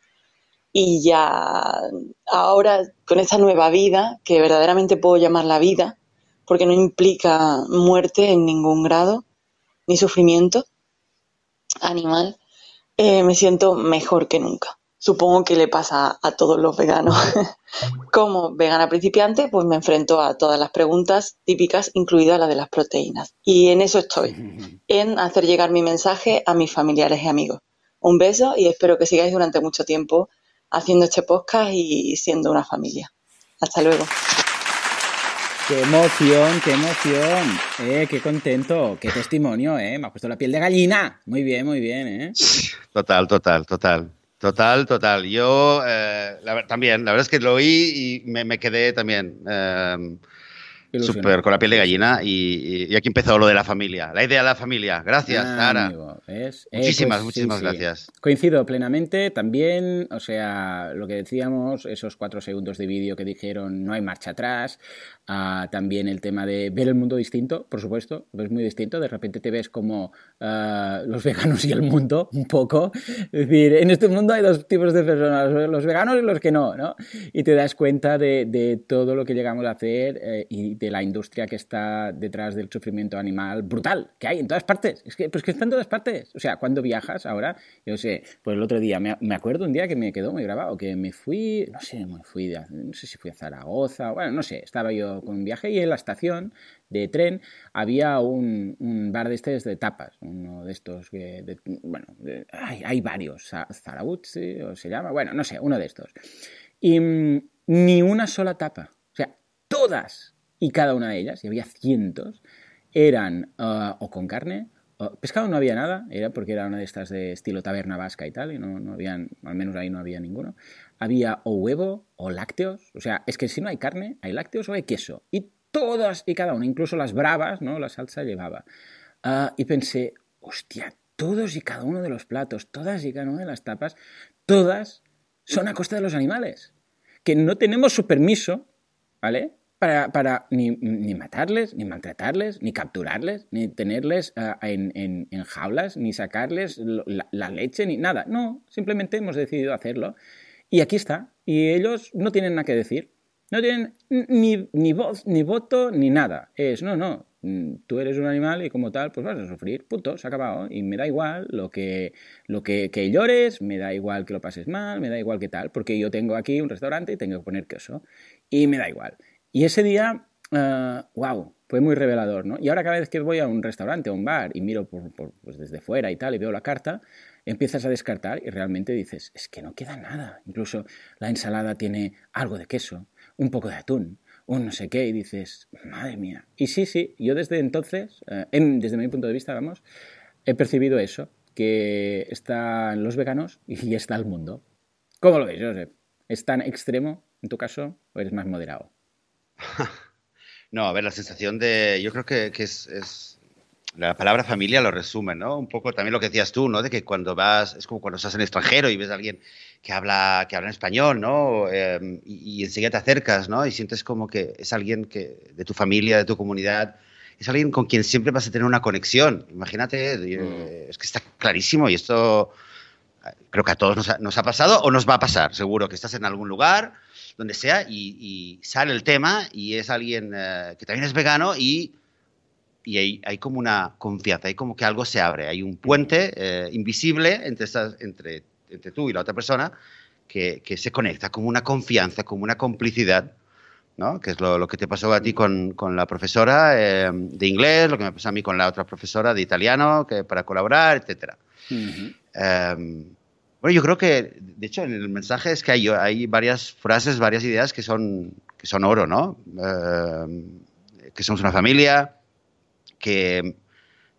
Y ya ahora con esta nueva vida, que verdaderamente puedo llamar la vida, porque no implica muerte en ningún grado, ni sufrimiento animal, eh, me siento mejor que nunca supongo que le pasa a todos los veganos. (laughs) Como vegana principiante, pues me enfrento a todas las preguntas típicas, incluida la de las proteínas. Y en eso estoy, (laughs) en hacer llegar mi mensaje a mis familiares y amigos. Un beso y espero que sigáis durante mucho tiempo haciendo este podcast y siendo una familia. Hasta luego. Qué emoción, qué emoción. Eh, qué contento, qué testimonio, eh. Me ha puesto la piel de gallina. Muy bien, muy bien, eh. Total, total, total. Total, total. Yo eh, también, la verdad es que lo oí y me, quedé también eh, Super, con la piel de gallina y, aquí empezó lo de la familia, la idea de la familia. Gracias, ah, Sara. Eh, muchísimas, pues muchísimas gracias. Coincido plenamente. También, o sea, lo que decíamos, esos cuatro segundos de vídeo que dijeron no hay marcha atrás. Ah, también el tema de ver el mundo distinto, por supuesto, es muy distinto. De repente te ves como ah, los veganos y el mundo, un poco. Es decir, en este mundo hay dos tipos de personas, los veganos y los que no, ¿no? Y te das cuenta de, todo lo que llegamos a hacer eh, y de la industria que está detrás del sufrimiento animal brutal que hay en todas partes. Es que, pues que está en todas partes. O sea, cuando viajas ahora, yo sé, pues el otro día, me, me acuerdo un día que me quedó muy grabado, que me fui, no sé, me fui, no sé si fui a Zaragoza, bueno, no sé, estaba yo con un viaje y en la estación de tren había un, bar de estos de tapas, uno de estos bueno, hay, hay, varios, Zarabutzi o se llama, bueno, no sé, uno de estos. Y mm, ni una sola tapa, o sea, todas y cada una de ellas, y había cientos, eran uh, o con carne, pescado no había nada, era porque era una de estas de estilo taberna vasca y tal, y no, no habían, al menos ahí no había ninguno. Había o huevo o lácteos, o sea, es que si no hay carne, hay lácteos o hay queso, y todas y cada una, incluso las bravas, ¿no? La salsa llevaba. Uh, y pensé, hostia, todos y cada uno de los platos, todas y cada una de las tapas, todas son a costa de los animales, que no tenemos su permiso, ¿vale? Para, para ni, ni, matarles, ni maltratarles, ni capturarles, ni tenerles uh, en, en, jaulas, ni sacarles la, leche, ni nada. No, simplemente hemos decidido hacerlo. Y aquí está. Y ellos no tienen nada que decir. No tienen ni, ni voz, ni voto, ni nada. Es, no, no, tú eres un animal y como tal, pues vas a sufrir, punto, se ha acabado. Y me da igual lo que, lo que, que llores, me da igual que lo pases mal, me da igual que tal, porque yo tengo aquí un restaurante y tengo que poner queso. Y me da igual. Y ese día, wow, eh, fue muy revelador, ¿no? Y ahora cada vez que voy a un restaurante o un bar y miro por, pues desde fuera y tal y veo la carta, empiezas a descartar y realmente dices, es que no queda nada. Incluso la ensalada tiene algo de queso, un poco de atún, un no sé qué, y dices, madre mía. Y sí, sí, yo desde entonces, eh, desde mi punto de vista, vamos, he percibido eso, que están los veganos (laughs) y está el mundo. ¿Cómo lo ves, Joseph? ¿Es tan extremo en tu caso o eres más moderado? (laughs) No, a ver, la sensación de. Yo creo que, es, La palabra familia lo resume, ¿no? Un poco también lo que decías tú, ¿no? De que cuando vas. Es como cuando estás en extranjero y ves a alguien que habla, que habla en español, ¿no? Em, y, enseguida te acercas, ¿no? Y sientes como que es alguien que, de tu familia, de tu comunidad. Es alguien con quien siempre vas a tener una conexión. Imagínate, mm. es que está clarísimo y esto creo que a todos nos ha, nos ha pasado o nos va a pasar, seguro, que estás en algún lugar donde sea, y, sale el tema y es alguien eh, que también es vegano y, y hay, hay, como una confianza, hay como que algo se abre, hay un puente eh, invisible entre, entre, entre tú y la otra persona que, que, se conecta, como una confianza, como una complicidad. ¿no? que es lo, lo, que te pasó a ti con, con la profesora eh, de inglés, lo que me pasó a mí con la otra profesora de italiano, que para colaborar, etc. Bueno, yo creo que, de hecho, en el mensaje es que hay, hay varias frases, varias ideas que son, que son oro, ¿no? Eh, que somos una familia, que,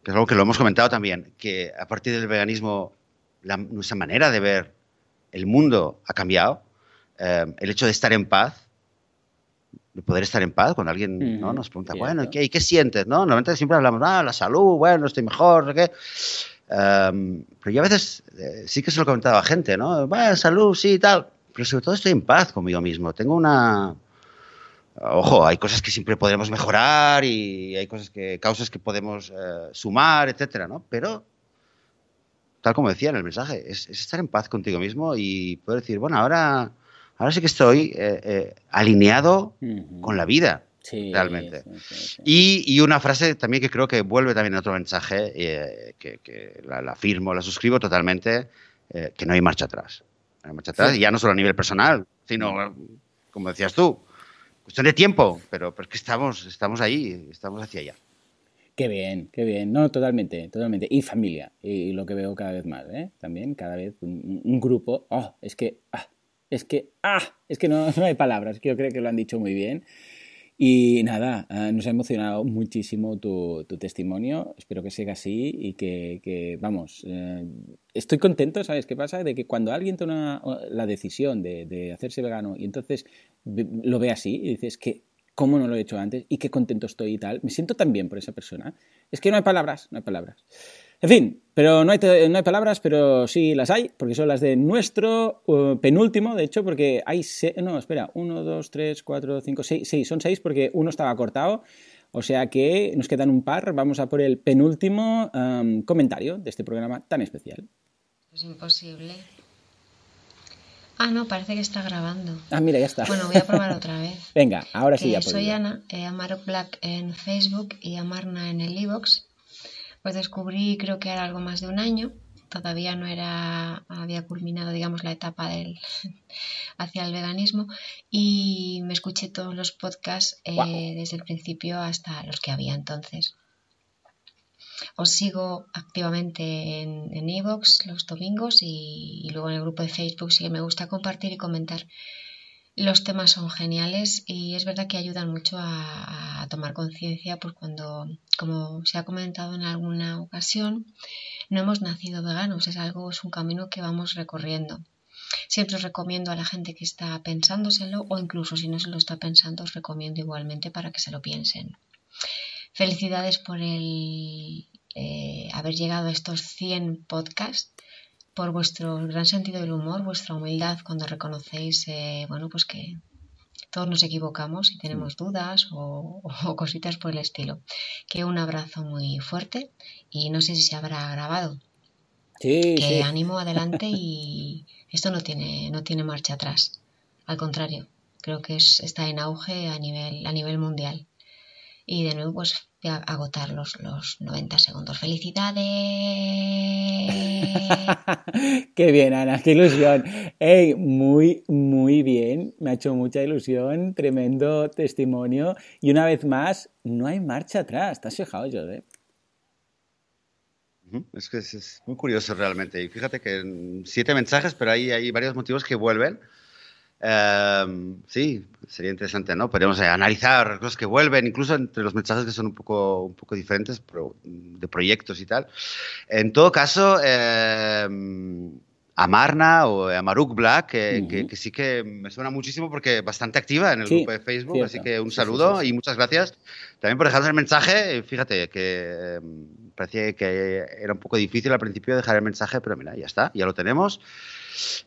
que, es algo que lo hemos comentado también, que a partir del veganismo nuestra manera de ver el mundo ha cambiado. Eh, el hecho de estar en paz, de poder estar en paz cuando alguien ¿no? nos pregunta, bueno, ¿qué, ¿qué sientes? ¿no? Normalmente siempre hablamos, ah, la salud, bueno, estoy mejor, ¿qué? Pero yo a veces eh, sí que se lo comentaba a gente, ¿no? Bueno, salud, sí, tal. Pero sobre todo estoy en paz conmigo mismo. Tengo una... Ojo, hay cosas que siempre podemos mejorar y hay cosas que, causas que podemos eh, sumar, etcétera, ¿no? Pero, tal como decía en el mensaje, es, estar en paz contigo mismo y poder decir, bueno, ahora, ahora sí que estoy eh, alineado con la vida realmente. y, una frase también que creo que vuelve también a otro mensaje, eh, que, la, la, firmo, la suscribo totalmente, eh, que no hay marcha atrás. No hay marcha atrás, y ya no solo a nivel personal, sino, como decías tú, cuestión de tiempo, pero, pero es que estamos, estamos ahí, estamos hacia allá. Qué bien, qué bien. No, totalmente, totalmente. Y familia, y lo que veo cada vez más, ¿eh? También, cada vez un, grupo. Oh, es que, ah, es que, ah, es que no, (laughs) no hay palabras, que yo creo que lo han dicho muy bien. Y nada, eh, nos ha emocionado muchísimo tu, testimonio. Espero que siga así y que, vamos, eh, estoy contento, ¿sabes qué pasa? De que cuando alguien toma la decisión de, de, hacerse vegano y entonces lo ve así y dices que, ¿cómo no lo he hecho antes? Y qué contento estoy y tal. Me siento tan bien por esa persona. Es que no hay palabras, no hay palabras. En fin, pero no hay, no hay, palabras, pero sí las hay, porque son las de nuestro uh, penúltimo, de hecho, porque hay... no, espera, uno, dos, tres, cuatro, cinco, seis, sí, son seis porque uno estaba cortado, o sea que nos quedan un par. Vamos a por el penúltimo um, comentario de este programa tan especial. Es imposible. Ah, no, parece que está grabando. Ah, mira, ya está. Bueno, voy a probar otra vez. (laughs) Venga, ahora sí ya puedo. Soy Ana, eh, Amarok Black en Facebook y Amarna en el iVoox. Pues descubrí, creo que era algo más de un año. Todavía no era, había culminado, digamos, la etapa del, (laughs) hacia el veganismo y me escuché todos los podcasts eh, desde el principio hasta los que había entonces. Os sigo activamente en Evox los domingos y, y, luego en el grupo de Facebook sí que me gusta compartir y comentar los temas son geniales y es verdad que ayudan mucho a, tomar conciencia, pues cuando, como se ha comentado en alguna ocasión, no hemos nacido veganos, es algo, es un camino que vamos recorriendo. Siempre os recomiendo a la gente que está pensándoselo o incluso si no se lo está pensando, os recomiendo igualmente para que se lo piensen. Felicidades por el eh, haber llegado a estos 100 podcasts por vuestro gran sentido del humor, vuestra humildad cuando reconocéis, eh, bueno, pues que todos nos equivocamos y tenemos dudas o, (laughs) o, cositas por el estilo. Que un abrazo muy fuerte y no sé si se habrá grabado. Sí, que sí. ánimo (laughs) adelante y esto no tiene, no tiene marcha atrás. Al contrario, creo que es, está en auge a nivel, a nivel mundial. Y de nuevo, pues voy a agotar los, los 90 segundos. ¡Felicidades! (laughs) qué bien, Ana, qué ilusión. Hey, muy, muy bien. Me ha hecho mucha ilusión. Tremendo testimonio. Y una vez más, no hay marcha atrás. ¿Estás fijado, Josep? Es que es, es, muy curioso realmente. Y fíjate que siete mensajes, pero hay, hay varios motivos que vuelven. Uh, sí, sería interesante, ¿no? Podríamos analizar cosas que vuelven, incluso entre los mensajes que son un poco, un poco diferentes, pero de proyectos y tal. En todo caso, eh, Amarna o Amaruk Black, que, uh -huh. que, que, sí que me suena muchísimo porque bastante activa en el sí, grupo de Facebook, cierto. así que un saludo sí, sí, y muchas gracias también por dejarnos el mensaje. Fíjate que eh, parecía que era un poco difícil al principio dejar el mensaje, pero mira, ya está, ya lo tenemos.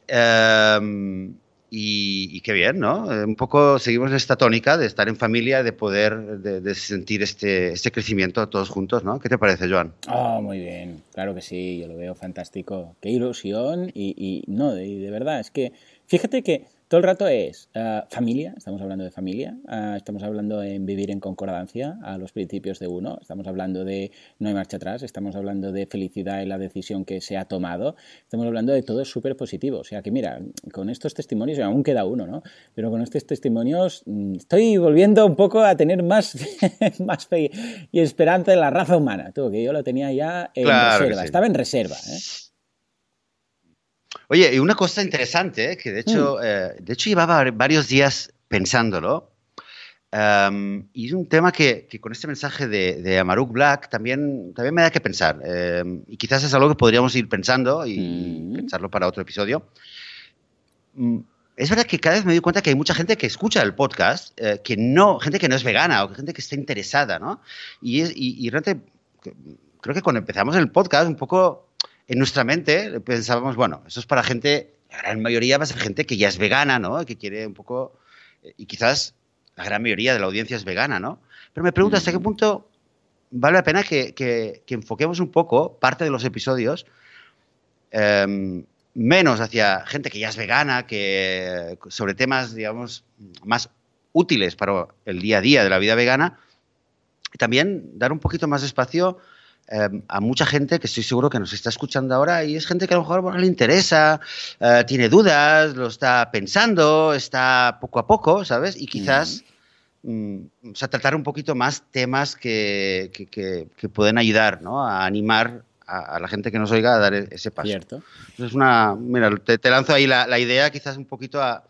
Eh, y, y, qué bien, ¿no? Eh, un poco seguimos en esta tónica de estar en familia, de poder, de, de, sentir este, este crecimiento todos juntos, ¿no? ¿Qué te parece, Joan? Oh, muy bien, claro que sí, yo lo veo fantástico. Qué ilusión y, y no, de, de verdad, es que fíjate que todo el rato es uh, familia, estamos hablando de familia, uh, estamos hablando en vivir en concordancia a los principios de uno, estamos hablando de no hay marcha atrás, estamos hablando de felicidad en la decisión que se ha tomado, estamos hablando de todo súper positivo. O sea que mira, con estos testimonios, aún queda uno, ¿no? Pero con estos testimonios mm, estoy volviendo un poco a tener más, (laughs) más fe y esperanza en la raza humana, tú, que yo lo tenía ya en claro reserva, sí. estaba en reserva, ¿eh? Oye, y una cosa interesante, ¿eh? que de hecho, mm. eh, de hecho llevaba varios días pensándolo, um, y es un tema que, que, con este mensaje de, de Amaruk Black también, también me da que pensar, um, y quizás es algo que podríamos ir pensando y mm. pensarlo para otro episodio. Mm, es verdad que cada vez me doy cuenta que hay mucha gente que escucha el podcast, eh, que no, gente que no es vegana o gente que está interesada, ¿no? Y, es, y, y realmente creo que cuando empezamos el podcast un poco en nuestra mente pensábamos, bueno, eso es para gente, la gran mayoría va a ser gente que ya es vegana, ¿no? Que quiere un poco, eh, y quizás la gran mayoría de la audiencia es vegana, ¿no? Pero me pregunto hasta qué punto vale la pena que, que, que enfoquemos un poco parte de los episodios eh, menos hacia gente que ya es vegana, que sobre temas, digamos, más útiles para el día a día de la vida vegana, y también dar un poquito más de espacio eh, a mucha gente que estoy seguro que nos está escuchando ahora y es gente que a lo mejor bueno, le interesa, eh, tiene dudas, lo está pensando, está poco a poco, ¿sabes? Y quizás, mm. o sea, tratar un poquito más temas que, que, que, que pueden ayudar, ¿no? A animar a, la gente que nos oiga a dar e-, ese paso. Cierto. Es una, mira, te, lanzo ahí la, idea, quizás un poquito a,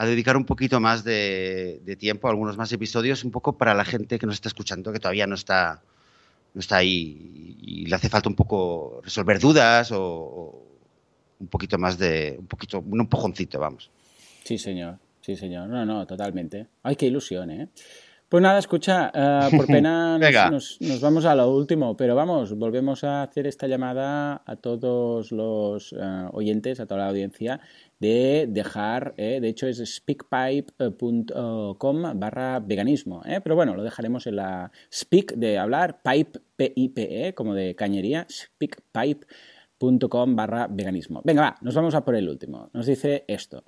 dedicar un poquito más de, tiempo, algunos más episodios, un poco para la gente que nos está escuchando, que todavía no está, no está ahí y, le hace falta un poco resolver dudas o, un poquito más de, un poquito, un empujoncito, vamos. Sí, señor. Sí, señor. No, no, totalmente. Ay, qué ilusión, ¿eh? Pues nada, escucha, eh, por (laughs) pena nos, vamos a lo último, pero vamos, volvemos a hacer esta llamada a todos los eh, oyentes, a toda la audiencia, de dejar, eh, de hecho es speakpipe.com barra veganismo, pero bueno, lo dejaremos en la speak de hablar, pipe, P-I-P-E, como de cañería, speakpipe.com barra veganismo. Venga, va, nos vamos a por el último. Nos dice esto.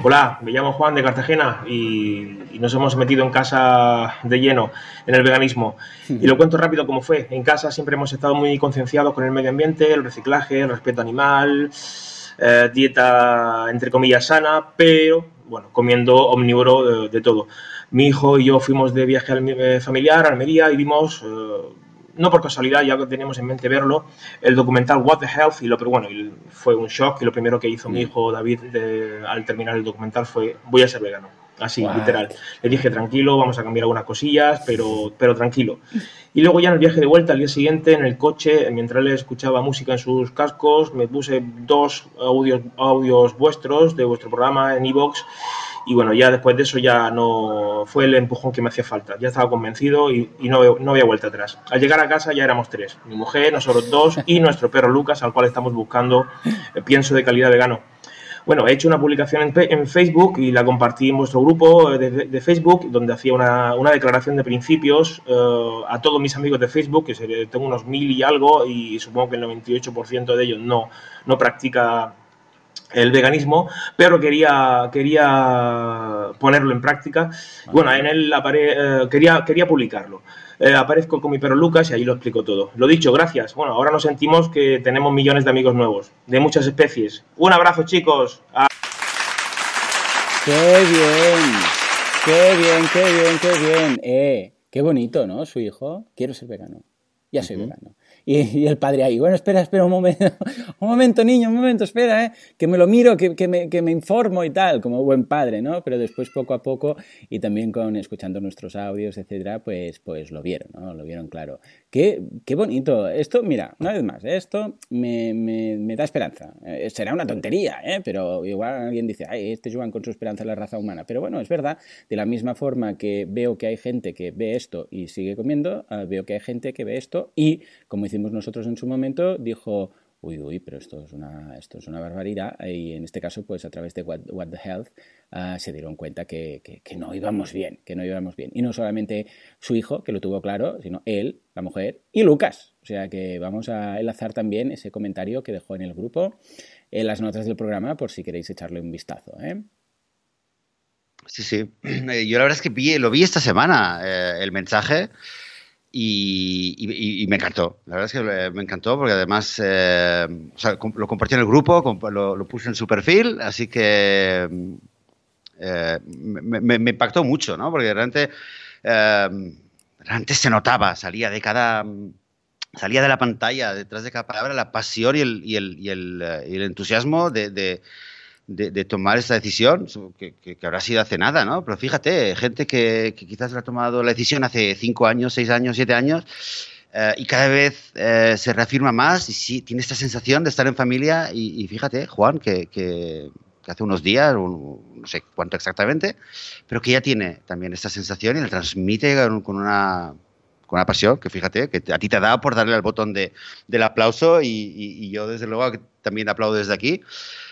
Hola, me llamo Juan de Cartagena y, nos hemos metido en casa de lleno en el veganismo. Y lo cuento rápido como fue. En casa siempre hemos estado muy concienciados con el medio ambiente, el reciclaje, el respeto animal, eh, dieta entre comillas sana, pero bueno, comiendo omnívoro de, todo. Mi hijo y yo fuimos de viaje eh, familiar a Almería y vimos eh, no por casualidad, ya teníamos en mente verlo, el documental What the Health, y lo, pero bueno, fue un shock, y lo primero que hizo mi mm. hijo David al terminar el documental fue, voy a ser vegano, así, literal. Le dije, tranquilo, vamos a cambiar algunas cosillas, pero, pero tranquilo. Y luego ya en el viaje de vuelta, al día siguiente, en el coche, mientras él escuchaba música en sus cascos, me puse dos audios, audios vuestros de vuestro programa en Evox, y bueno, ya después de eso ya no fue el empujón que me hacía falta. Ya estaba convencido y, no, no, había vuelta atrás. Al llegar a casa ya éramos tres, mi mujer, nosotros dos y nuestro perro Lucas, al cual estamos buscando eh, pienso de calidad vegano. Bueno, he hecho una publicación en, Facebook y la compartí en vuestro grupo eh, de, Facebook, donde hacía una, una declaración de principios eh, a todos mis amigos de Facebook, que tengo unos mil y algo, y supongo que el 98% de ellos no, no practica el veganismo, pero quería, quería ponerlo en práctica. Bueno, en él eh, quería, quería publicarlo. Eh, aparezco con mi perro Lucas y ahí lo explico todo. Lo dicho, gracias. Bueno, ahora nos sentimos que tenemos millones de amigos nuevos, de muchas especies. Un abrazo, chicos. Ah. ¡Qué bien! ¡Qué bien, qué bien, qué bien! Eh, qué bonito, ¿no? Su hijo. Quiero ser vegano. Ya soy vegano. Y, el padre ahí, bueno, espera, espera un momento, (laughs) un momento, niño, un momento, espera, ¿eh? que me lo miro, que, que, me, que, me, informo y tal, como buen padre, ¿no? Pero después, poco a poco, y también con escuchando nuestros audios, etcétera, pues, pues lo vieron, ¿no? Lo vieron claro. Qué, qué bonito. Esto, mira, una vez más, esto me, me, da esperanza. Eh, será una tontería, ¿eh? Pero igual alguien dice, ay, este Joan con su esperanza en la raza humana. Pero bueno, es verdad, de la misma forma que veo que hay gente que ve esto y sigue comiendo, ah, veo que hay gente que ve esto y, como hicimos nosotros en su momento, dijo, uy, uy, pero esto es una, esto es una barbaridad. Y en este caso, pues a través de What, the Health uh, se dieron cuenta que, que, no íbamos bien, que no íbamos bien. Y no solamente su hijo, que lo tuvo claro, sino él, la mujer, y Lucas. O sea que vamos a enlazar también ese comentario que dejó en el grupo, en las notas del programa, por si queréis echarle un vistazo. ¿eh? Sí, sí. (clears throat) Yo la verdad es que vi, lo vi esta semana, eh, el mensaje. Y, me encantó. La verdad es que me encantó porque además eh, lo compartió en el grupo, lo, lo puse en su perfil, así que eh, me, impactó mucho, ¿no? Porque realmente, eh, se notaba, salía de cada salía de la pantalla, detrás de cada palabra, la pasión y el, y el, el, el entusiasmo de, tomar esta decisión, que, habrá sido hace nada, ¿no? Pero fíjate, gente que, quizás ha tomado la decisión hace cinco años, seis años, siete años, eh, y cada vez eh, se reafirma más y sí, tiene esta sensación de estar en familia y, fíjate, Juan, que, hace unos días, no sé cuánto exactamente, pero que ya tiene también esta sensación y la transmite con una con una pasión que fíjate, que a ti te ha dado por darle al botón de, del aplauso y, yo desde luego también aplaudo desde aquí.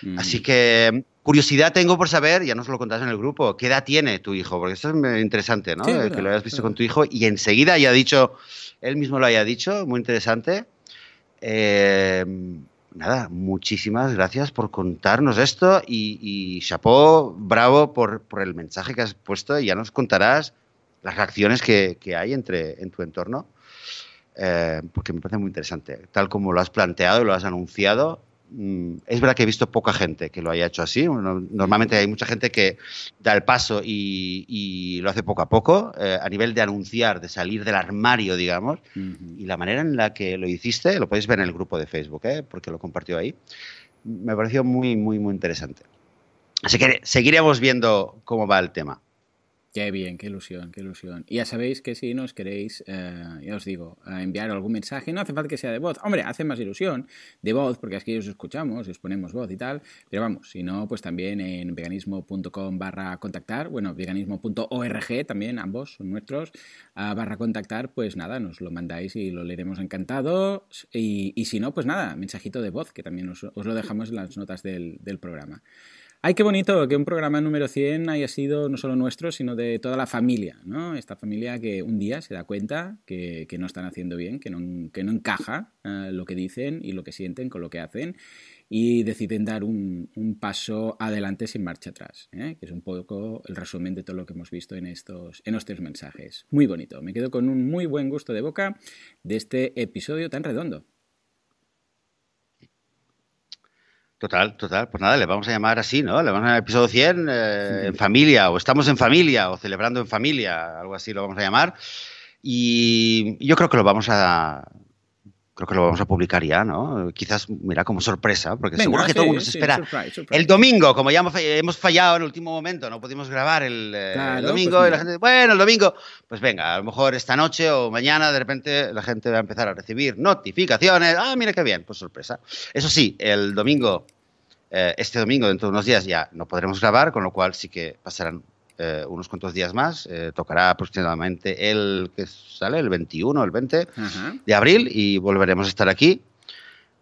Mm. Así que curiosidad tengo por saber, ya nos lo contaste en el grupo, ¿qué edad tiene tu hijo? Porque esto es interesante, ¿no? que lo hayas visto con tu hijo y enseguida haya dicho, él mismo lo haya dicho, muy interesante. Eh, nada, muchísimas gracias por contarnos esto y, y chapó, bravo por, por, el mensaje que has puesto y ya nos contarás las reacciones que, hay entre, en tu entorno, eh, porque me parece muy interesante. Tal como lo has planteado y lo has anunciado, mm, es verdad que he visto poca gente que lo haya hecho así. normalmente hay mucha gente que da el paso y, lo hace poco a poco, eh, a nivel de anunciar, de salir del armario, digamos. Y la manera en la que lo hiciste, lo podéis ver en el grupo de Facebook, ¿eh? porque lo compartió ahí, me pareció muy, muy, muy interesante. Así que seguiremos viendo cómo va el tema. Qué bien, qué ilusión, qué ilusión. Y ya sabéis que si nos queréis, eh, ya os digo, enviar algún mensaje, no hace falta que sea de voz. Hombre, hace más ilusión de voz, porque aquí os escuchamos, os ponemos voz y tal. Pero vamos, si no, pues también en veganismo.com barra contactar, bueno, veganismo.org también, ambos son nuestros, barra contactar, pues nada, nos lo mandáis y lo leeremos encantado. Y, si no, pues nada, mensajito de voz, que también os, lo dejamos en las notas del, del programa. Ay, qué bonito que un programa número 100 haya sido no solo nuestro, sino de toda la familia, ¿no? Esta familia que un día se da cuenta que, no están haciendo bien, que no, que no encaja eh, lo que dicen y lo que sienten con lo que hacen y deciden dar un, paso adelante sin marcha atrás, ¿eh? que es un poco el resumen de todo lo que hemos visto en estos, en estos mensajes. Muy bonito, me quedo con un muy buen gusto de boca de este episodio tan redondo. Total, total. Pues nada, le vamos a llamar así, ¿no? Le vamos a llamar episodio 100 eh, en familia, o estamos en familia, o celebrando en familia, algo así lo vamos a llamar. Y yo creo que lo vamos a. Creo que lo vamos a publicar ya, ¿no? Quizás, mira, como sorpresa, porque seguro que todo el mundo se espera. El domingo, como ya hemos fallado en el último momento, no pudimos grabar el, eh, domingo pues y la gente, bueno, el domingo, pues venga, a lo mejor esta noche o mañana de repente la gente va a empezar a recibir notificaciones. Ah, mira qué bien, pues sorpresa. Eso sí, el domingo eh, este domingo, dentro de unos días, ya no podremos grabar, con lo cual sí que pasarán eh, unos cuantos días más. Eh, tocará aproximadamente el que sale, el 21, el 20 de abril, y volveremos a estar aquí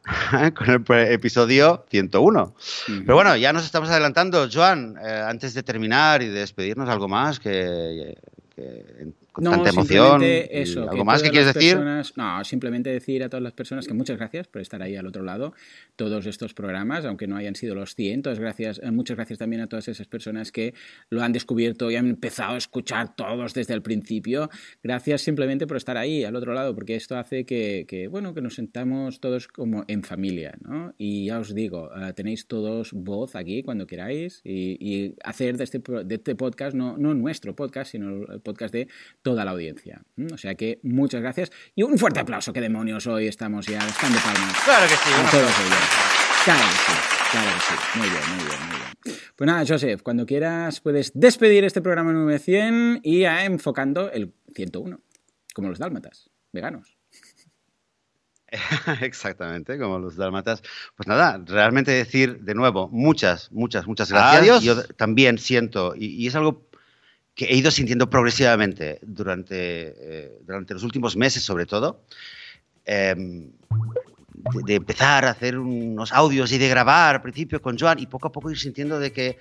(laughs) con el episodio 101. Pero bueno, ya nos estamos adelantando. Joan, antes de terminar y de despedirnos, algo más que, que no, emoción. Eso, ¿Algo más que quieres decir? No, simplemente decir a todas las personas que muchas gracias por estar ahí al otro lado, todos estos programas, aunque no hayan sido los cientos, gracias, eh, muchas gracias también a todas esas personas que lo han descubierto y han empezado a escuchar todos desde el principio. Gracias simplemente por estar ahí al otro lado, porque esto hace que, bueno, que nos sentamos todos como en familia, ¿no? Y ya os digo, eh, tenéis todos voz aquí cuando queráis y, hacer de este, de este podcast, no, no nuestro podcast, sino el podcast de toda la audiencia. O sea que muchas gracias y un fuerte aplauso. ¿Qué demonios hoy estamos ya estando palmas? Claro que sí. A todos ellos. Claro que sí. Claro que sí. Muy bien, muy bien, muy bien. Pues nada, Joseph, cuando quieras puedes despedir este programa número 100 y a enfocando el 101, como los dálmatas, veganos. (laughs) Exactamente, como los dálmatas. Pues nada, realmente decir de nuevo muchas, muchas, muchas gracias. Yo también siento, y es algo que he ido sintiendo progresivamente durante, eh, durante los últimos meses, sobre todo, em, de, empezar a hacer unos audios y de grabar al principio con Joan y poco a poco ir sintiendo de que,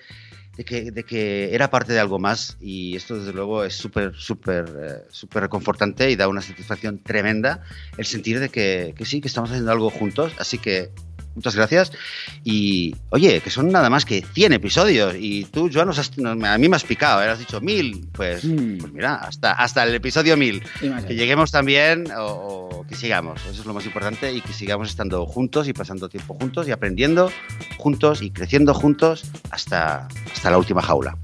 de que, de que era parte de algo más. Y esto desde luego es súper, súper, eh, súper reconfortante y da una satisfacción tremenda el sentir de que, que sí, que estamos haciendo algo juntos, así que muchas gracias. Y oye, que son nada más que 100 episodios. Y tú, Joan, nos a mí me has picado, ¿eh? has dicho 1000. Pues, mm. pues, mira, hasta, hasta el episodio 1000. Que lleguemos también o, que sigamos. Eso es lo más importante. Y que sigamos estando juntos y pasando tiempo juntos y aprendiendo juntos y creciendo juntos hasta, hasta la última jaula.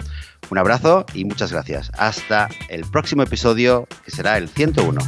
Un abrazo y muchas gracias. Hasta el próximo episodio, que será el 101.